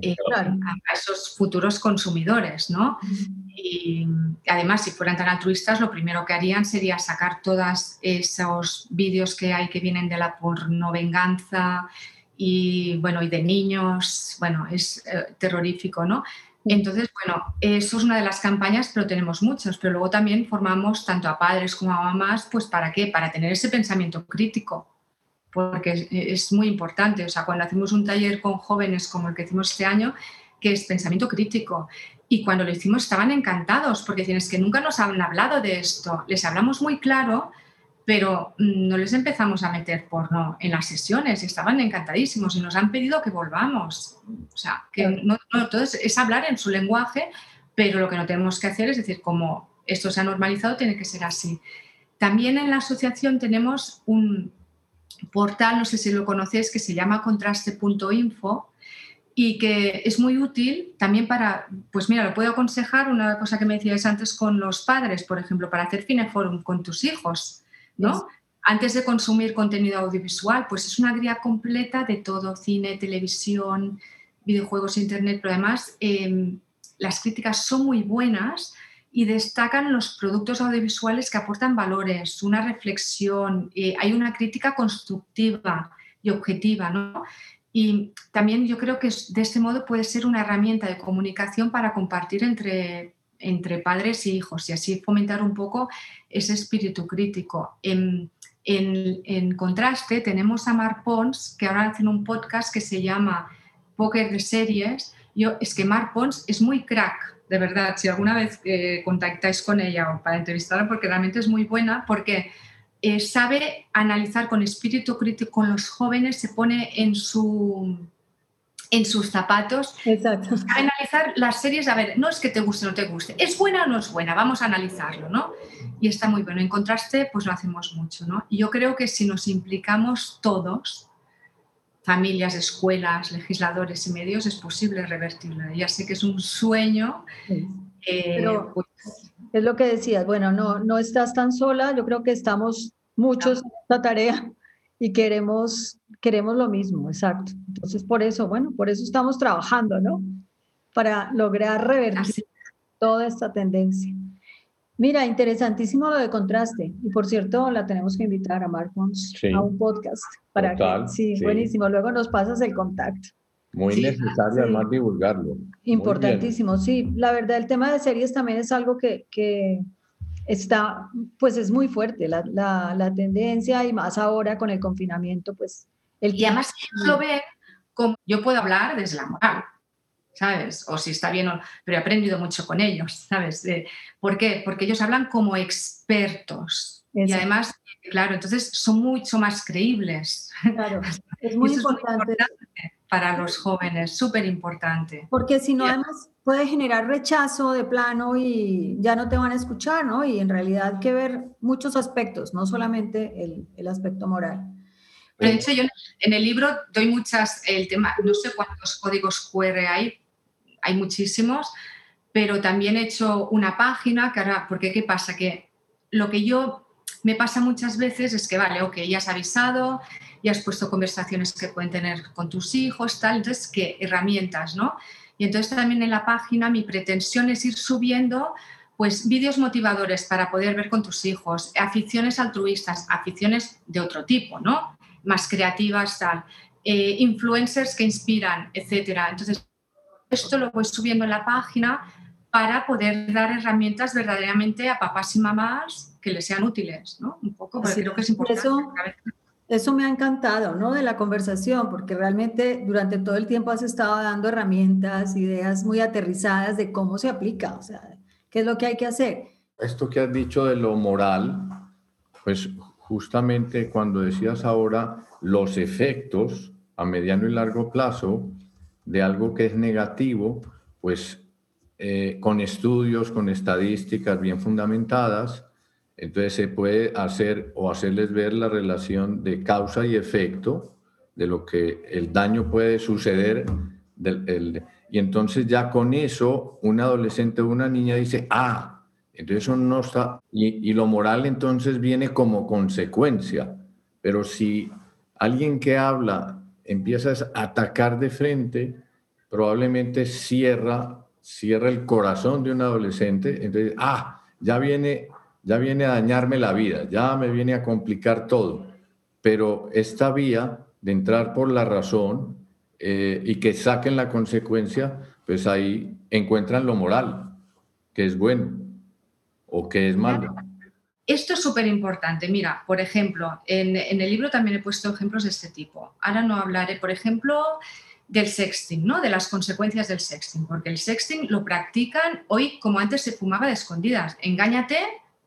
eh, a esos futuros consumidores. ¿no? Y además, si fueran tan altruistas, lo primero que harían sería sacar todos esos vídeos que hay que vienen de la porno venganza y, bueno, y de niños. Bueno, es eh, terrorífico, ¿no? Entonces, bueno, eso es una de las campañas, pero tenemos muchas, pero luego también formamos tanto a padres como a mamás, pues ¿para qué? Para tener ese pensamiento crítico, porque es, muy importante. O sea, cuando hacemos un taller con jóvenes como el que hicimos este año, que es pensamiento crítico, y cuando lo hicimos estaban encantados, porque dicen, es que nunca nos han hablado de esto, les hablamos muy claro, pero mm, no les empezamos a meter porno en las sesiones y estaban encantadísimos y nos han pedido que volvamos. O sea, que no, todo es, hablar en su lenguaje, pero lo que no tenemos que hacer es decir, como esto se ha normalizado, tiene que ser así. También en la asociación tenemos un portal, no sé si lo conocéis, que se llama contraste.info y que es muy útil también para, pues mira, lo puedo aconsejar, una cosa que me decíais antes con los padres, por ejemplo, para hacer cineforum con tus hijos ¿no? Antes de consumir contenido audiovisual, pues es una guía completa de todo, cine, televisión, videojuegos, internet, pero además em, las críticas son muy buenas y destacan los productos audiovisuales que aportan valores, una reflexión, eh, hay una crítica constructiva y objetiva, ¿no? Y también yo creo que de este modo puede ser una herramienta de comunicación para compartir entre entre padres y hijos y así fomentar un poco ese espíritu crítico. En, contraste, tenemos a Mar Pons, que ahora hacen un podcast que se llama Póker de Series. Yo, es que Mar Pons es muy crack, de verdad. Si alguna vez eh, contactáis con ella para entrevistarla, porque realmente es muy buena, porque eh, sabe analizar con espíritu crítico con los jóvenes, se pone en su en sus zapatos. Exacto. Analizar las series, a ver, no es que te guste o no te guste, es buena o no es buena, vamos a analizarlo, ¿no? Y está muy bueno. En contraste, pues lo hacemos mucho, ¿no? Y yo creo que si nos implicamos todos, familias, escuelas, legisladores y medios, es posible revertirlo. Ya sé que es un sueño. Eh, pues es lo que decías, bueno, no, no estás tan sola, yo creo que estamos muchos en esta tarea y queremos, queremos lo mismo, exacto. Entonces, por eso, bueno, por eso estamos trabajando, ¿no? Para lograr revertir toda esta tendencia. Mira, interesantísimo lo de contraste. Y por cierto, la tenemos que invitar a Marcons a un podcast. Para que, sí, buenísimo. Luego nos pasas el contacto. Muy necesario además divulgarlo. Importantísimo, sí. La verdad, el tema de series también es algo que, que está, pues es muy fuerte, la, la, la, tendencia y más ahora con el confinamiento, pues... El y además lo ve como yo puedo hablar desde la moral, ¿sabes? O si está bien, o, pero he aprendido mucho con ellos, ¿sabes? ¿Por qué? Porque ellos hablan como expertos. Y además, claro, entonces son mucho más creíbles. Claro, es muy importante. para los jóvenes, súper importante. Porque si no, además puede generar rechazo de plano y ya no te van a escuchar, ¿no? Y en realidad hay que ver muchos aspectos, no solamente el, el aspecto moral. De hecho, yo en el libro doy muchas, el tema, no sé cuántos códigos QR hay, hay muchísimos, pero también he hecho una página, que ahora, porque ¿qué pasa? Que lo que yo me pasa muchas veces es que, vale, ok, ya has avisado, ya has puesto conversaciones que pueden tener con tus hijos, tal, entonces, ¿qué herramientas, no? Y entonces también en la página mi pretensión es ir subiendo pues vídeos motivadores para poder ver con tus hijos, aficiones altruistas, aficiones de otro tipo, ¿no? Más creativas, tal, eh, influencers que inspiran, etcétera. Entonces, esto lo voy subiendo en la página para poder dar herramientas verdaderamente a papás y mamás que les sean útiles, ¿no? Un poco, porque creo que es importante. Eso, eso me ha encantado, ¿no? De la conversación, porque realmente durante todo el tiempo has estado dando herramientas, ideas muy aterrizadas de cómo se aplica, o sea, qué es lo que hay que hacer. Esto que has dicho de lo moral, pues justamente cuando decías ahora los efectos a mediano y largo plazo, de algo que es negativo, pues eh, con estudios, con estadísticas bien fundamentadas, entonces se puede hacer o hacerles ver la relación de causa y efecto de lo que el daño puede suceder. y entonces ya con eso un adolescente o una niña dice, ah, entonces eso no está, y, y lo moral entonces viene como consecuencia. Pero si alguien que habla empiezas a atacar de frente, probablemente cierra, cierra el corazón de un adolescente. Entonces, ah, ya viene, ya viene a dañarme la vida, ya me viene a complicar todo. Pero esta vía de entrar por la razón eh, y que saquen la consecuencia, pues ahí encuentran lo moral, que es bueno o que es malo. Esto es súper importante. Mira, por ejemplo, en, el libro también he puesto ejemplos de este tipo. Ahora no hablaré, por ejemplo, del sexting, ¿no? De las consecuencias del sexting, porque el sexting lo practican hoy como antes se fumaba de escondidas. Engáñate,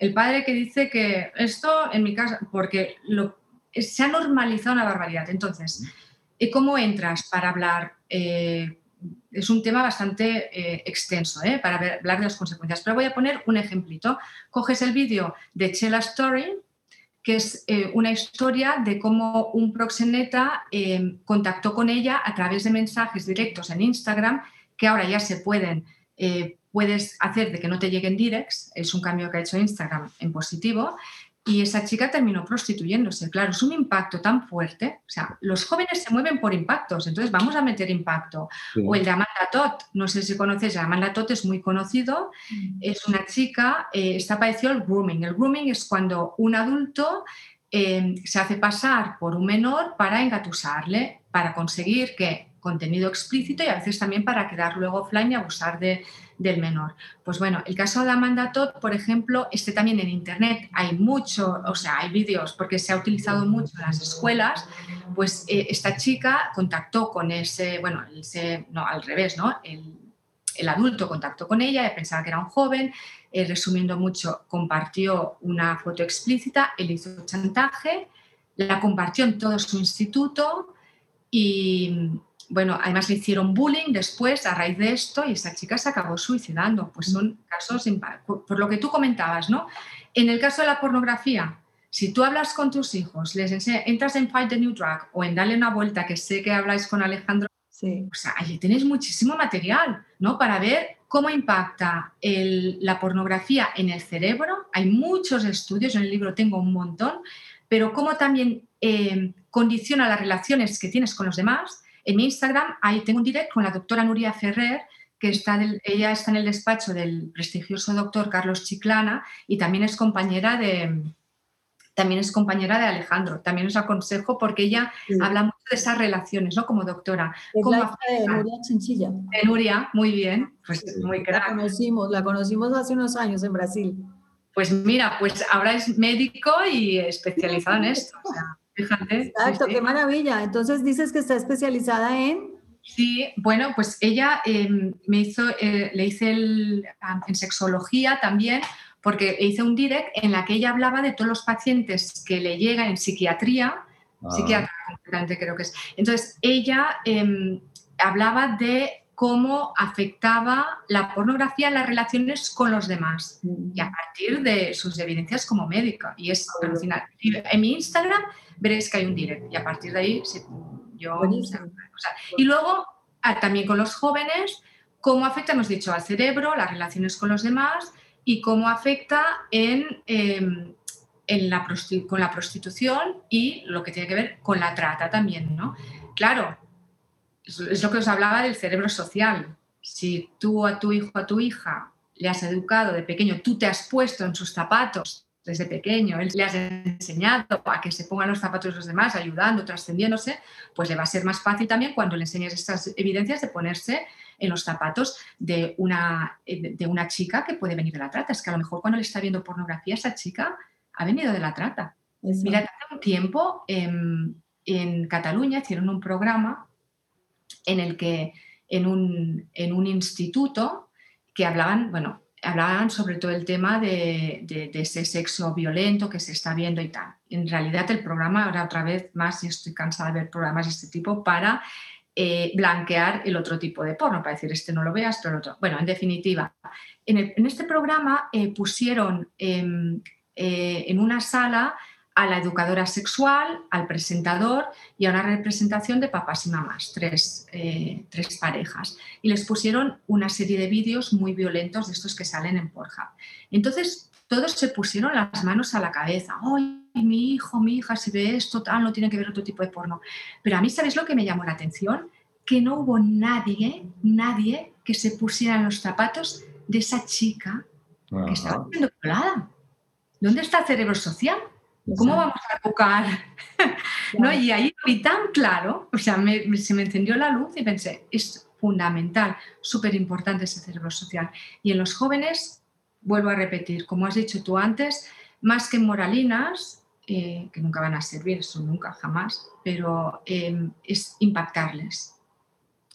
el padre que dice que esto en mi casa, porque lo, se ha normalizado una barbaridad. Entonces, ¿cómo entras para hablar eh, es un tema bastante eh, extenso ¿eh? para hablar de las consecuencias, pero voy a poner un ejemplito. Coges el vídeo de Chela Story, que es eh, una historia de cómo un proxeneta contactó con ella a través de mensajes directos en Instagram, que ahora ya se pueden, puedes hacer de que no te lleguen directs, es un cambio que ha hecho Instagram en positivo, y esa chica terminó prostituyéndose. Claro, es un impacto tan fuerte. O sea, los jóvenes se mueven por impactos, entonces vamos a meter impacto. O el de Amanda Todd, no sé si conoces, Amanda Todd es muy conocido, mm. es una chica, eh, está padeciendo el grooming. El grooming es cuando un adulto eh, se hace pasar por un menor para engatusarle, para conseguir que contenido explícito y a veces también para quedar luego offline y abusar de, del menor. Pues bueno, el caso de Amanda Todd, por ejemplo, este también en internet hay mucho, o sea, hay vídeos porque se ha utilizado mucho en las escuelas, pues eh, esta chica contactó con ese, bueno, ese, no, al revés, ¿no? El, adulto contactó con ella, pensaba que era un joven, eh, resumiendo mucho, compartió una foto explícita, él hizo chantaje, la compartió en todo su instituto y bueno, además le hicieron bullying después a raíz de esto y esa chica se acabó suicidando. Pues son casos, por lo que tú comentabas, ¿no? En el caso de la pornografía, si tú hablas con tus hijos, les entras en Fight the New Drug o en Dale una vuelta, que sé que habláis con Alejandro, sí. o sea, allí tenéis muchísimo material, ¿no? Para ver cómo impacta la pornografía en el cerebro. Hay muchos estudios, en el libro tengo un montón, pero cómo también eh, condiciona las relaciones que tienes con los demás en mi Instagram ahí tengo un direct con la doctora Nuria Ferrer, que está ella está en el despacho del prestigioso doctor Carlos Chiclana y también es compañera de, también es compañera de Alejandro. También os aconsejo porque ella habla mucho de esas relaciones, ¿no? Como doctora. Es la de Nuria Chinchilla. De Nuria, muy bien. Pues muy La conocimos, la conocimos hace unos años en Brasil. Pues mira, pues ahora es médico y especializado en esto. O sea, fíjate. Exacto, qué maravilla. Entonces dices que está especializada en... Sí, bueno, pues ella em, me hizo, eh, le hice el, en sexología también, porque hice un direct en la que ella hablaba de todos los pacientes que le llegan en psiquiatría, ah. psiquiatra creo que es. Entonces, ella em, hablaba de cómo afectaba la pornografía en las relaciones con los demás y a partir de sus evidencias como médica. Y es alucinante. En mi Instagram veréis que hay un direct y a partir de ahí yo... y luego ah, también con los jóvenes, cómo afecta, hemos dicho, al cerebro, las relaciones con los demás y cómo afecta en, em, en la con la prostitución y lo que tiene que ver con la trata también, ¿no? Claro, es lo que os hablaba del cerebro social. Si tú a tu hijo, a tu hija, le has educado de pequeño, tú te has puesto en sus zapatos desde pequeño, él le has enseñado a que se pongan los zapatos de los demás, ayudando, trascendiéndose, pues le va a ser más fácil también cuando le enseñes estas evidencias de ponerse en los zapatos de una, de una chica que puede venir de la trata. Es que a lo mejor cuando le está viendo pornografía, esa chica ha venido de la trata. Mira, hace un tiempo en, en Cataluña hicieron un programa en el que en un, en un instituto que hablaban, bueno, hablaban sobre todo el tema de, ese sexo violento que se está viendo y tal. En realidad el programa, ahora otra vez más, y estoy cansada de ver programas de este tipo, para eh, blanquear el otro tipo de porno, para decir, este no lo veas, pero el otro. Bueno, en definitiva, en, este programa eh, pusieron em, eh, en una sala a la educadora sexual, al presentador y a una representación de papás y mamás, tres, eh, tres parejas. Y les pusieron una serie de vídeos muy violentos de estos que salen en Pornhub. Entonces, todos se pusieron las manos a la cabeza. ¡Ay, mi hijo, mi hija, si ve esto, tal, no tiene que ver otro tipo de porno! Pero a mí, ¿sabes lo que me llamó la atención? Que no hubo nadie, nadie que se pusiera en los zapatos de esa chica que estaba siendo violada. ¿Dónde está el cerebro social? ¿Cómo vamos a educar? ¿No? Y ahí vi tan claro, o sea, se me encendió la luz y pensé, es fundamental, súper importante ese cerebro social. Y en los jóvenes, vuelvo a repetir, como has dicho tú antes, más que moralinas, eh, que nunca van a servir, eso nunca, jamás, pero em, es impactarles.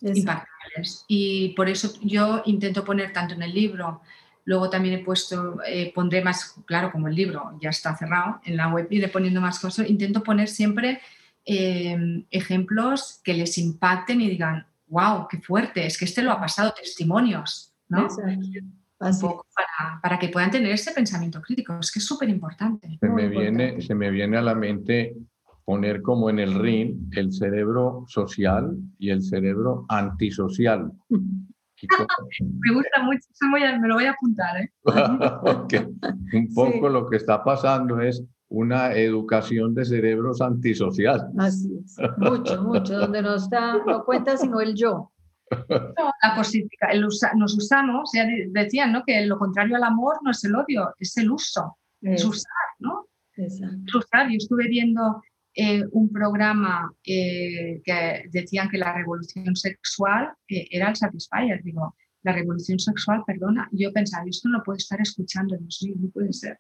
Impactarles. Y por eso yo intento poner tanto en el libro Luego también he puesto, eh, pondré más, claro, como el libro ya está cerrado, en la web iré poniendo más cosas. Intento poner siempre em, ejemplos que les impacten y digan, wow, qué fuerte, es que este lo ha pasado, testimonios, ¿no? Un poco para, para, que puedan tener ese pensamiento crítico, es que es súper importante. Se me, viene, se me viene a la mente poner como en el ring el cerebro social y el cerebro antisocial. me gusta mucho, me lo voy a apuntar. ¿eh? Un poco lo que está pasando es una educación de cerebros antisocial. Así es, mucho, mucho, donde no está, no cuenta sino el yo. la cosítica, nos usamos, ya decían ¿no? que lo contrario al amor no es el odio, es el uso, es, usar, ¿no? Exacto. Es usar. Yo estuve viendo eh, un programa eh, que decían que la revolución sexual eh, era el Satisfyer. Digo, la revolución sexual, perdona, yo pensaba, esto no puede estar escuchando, Dios mío, no puede ser.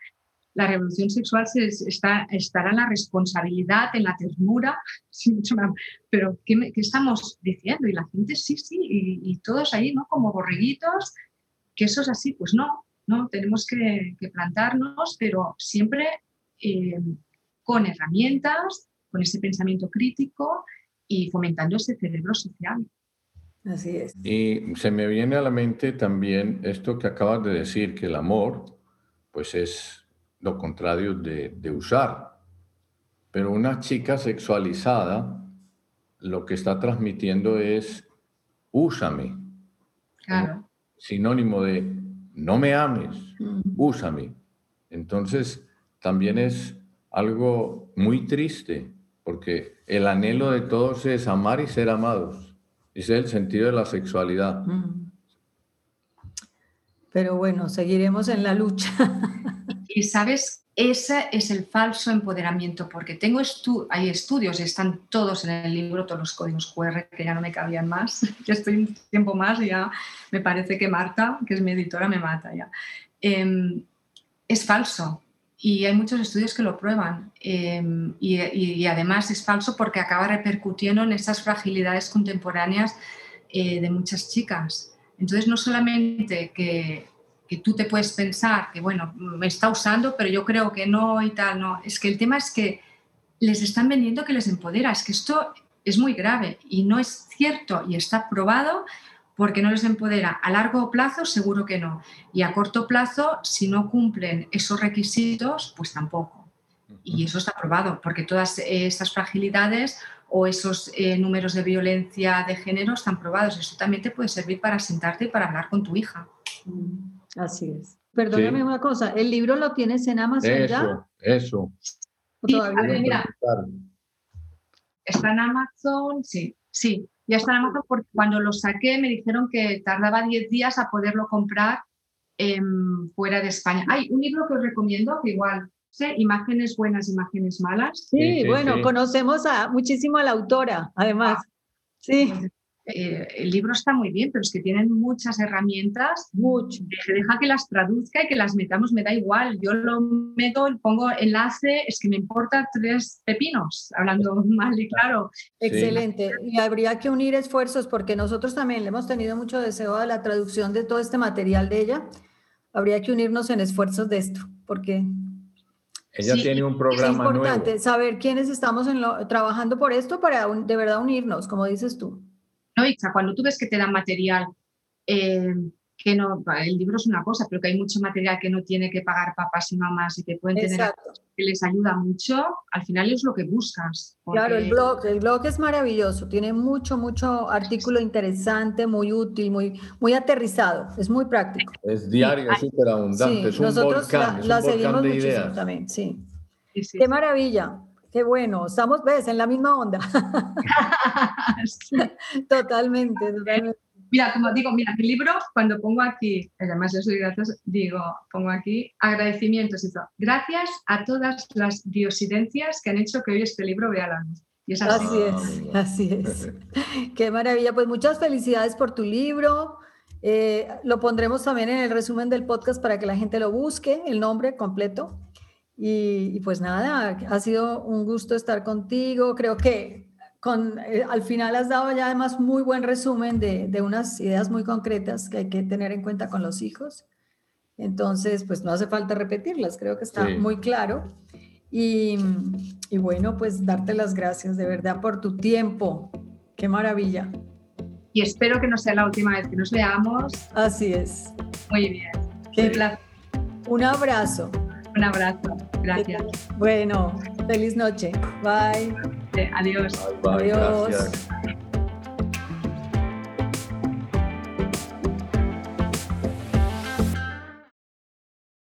La revolución sexual se, está, estará en la responsabilidad, en la ternura, pero ¿qué, ¿qué, estamos diciendo? Y la gente sí, sí, y, todos ahí, ¿no? Como borreguitos, que eso es así, pues no, no, tenemos que, que plantarnos, pero siempre con herramientas, con ese pensamiento crítico y fomentando ese cerebro social. Así es. Y se me viene a la mente también esto que acabas de decir, que el amor, pues es lo contrario de, de usar. Pero una chica sexualizada lo que está transmitiendo es úsame. Claro. Sinónimo de no me ames, úsame. Entonces, también es algo muy triste, porque el anhelo de todos es amar y ser amados. Ese es el sentido de la sexualidad. pero bueno, seguiremos en la lucha. Y sabes, ese es el falso empoderamiento, porque tengo estu hay estudios, y están todos en el libro, todos los códigos QR, que ya no me cabían más, que estoy un tiempo más y ya me parece que Marta, que es mi editora, me mata ya. Em, es falso, y hay muchos estudios que lo prueban. Em, y, además es falso porque acaba repercutiendo en esas fragilidades contemporáneas eh, de muchas chicas. Entonces, no solamente que, que, tú te puedes pensar que, bueno, me está usando, pero yo creo que no y tal, no. Es que el tema es que les están vendiendo que les empodera. Es que esto es muy grave y no es cierto y está probado porque no les empodera. A largo plazo, seguro que no. Y a corto plazo, si no cumplen esos requisitos, pues tampoco. Y eso está probado, porque todas esas fragilidades o esos eh, números de violencia de género están probados. Eso también te puede servir para sentarte y para hablar con tu hija. Mm, así es. Perdóname una cosa, ¿el libro lo tienes en Amazon eso, ya? Eso, mira, está en Amazon, sí, sí. Ya está en Amazon porque cuando lo saqué me dijeron que tardaba 10 días a poderlo comprar fuera de España. Hay un libro que os recomiendo que igual imágenes buenas, imágenes malas. Sí, bueno, conocemos a, muchísimo a la autora, además. Ah, sí. Eh, el libro está muy bien, pero es que tienen muchas herramientas. Mucho. Deja que las traduzca y que las metamos, me da igual. Yo lo meto, pongo enlace, es que me importa tres pepinos, hablando mal y claro. Excelente. Y habría que unir esfuerzos porque nosotros también le hemos tenido mucho deseo de la traducción de todo este material de ella. Habría que unirnos en esfuerzos de esto, porque ella tiene un programa Es importante saber quiénes estamos trabajando por esto para de verdad unirnos, como dices tú. Cuando tú ves que te dan material, eh, que no, el libro es una cosa, pero que hay mucho material que no tiene que pagar papás y mamás y que pueden tener que les ayuda mucho, al final es lo que buscas. Claro, el blog, el blog es maravilloso, tiene mucho, mucho artículo interesante, muy útil, muy, muy aterrizado, es muy práctico. Es diario, es súper abundante, es un volcán, es un volcán de ideas. También, sí. Qué maravilla. Qué bueno, estamos, ves, en la misma onda. totalmente, totalmente. Mira, como digo, mira, mi libro, cuando pongo aquí, además yo soy gracias, digo, pongo aquí agradecimientos y todo. Gracias a todas las diosidencias que han hecho que hoy este libro vea la luz. Y es así. así es, así es. Qué maravilla. Pues muchas felicidades por tu libro. Eh, lo pondremos también en el resumen del podcast para que la gente lo busque, el nombre completo. Y, pues nada, ha sido un gusto estar contigo. Creo que con, eh, al final has dado ya además muy buen resumen de, de, unas ideas muy concretas que hay que tener en cuenta con los hijos. Entonces, pues no hace falta repetirlas, creo que está muy claro. Y, y, bueno, pues darte las gracias de verdad por tu tiempo. Qué maravilla. Y espero que no sea la última vez que nos veamos. Así es. Muy bien. Qué placer. Un abrazo. Un abrazo. Gracias. Bueno, feliz noche. Bye. Adiós. Bye, Adiós. Gracias.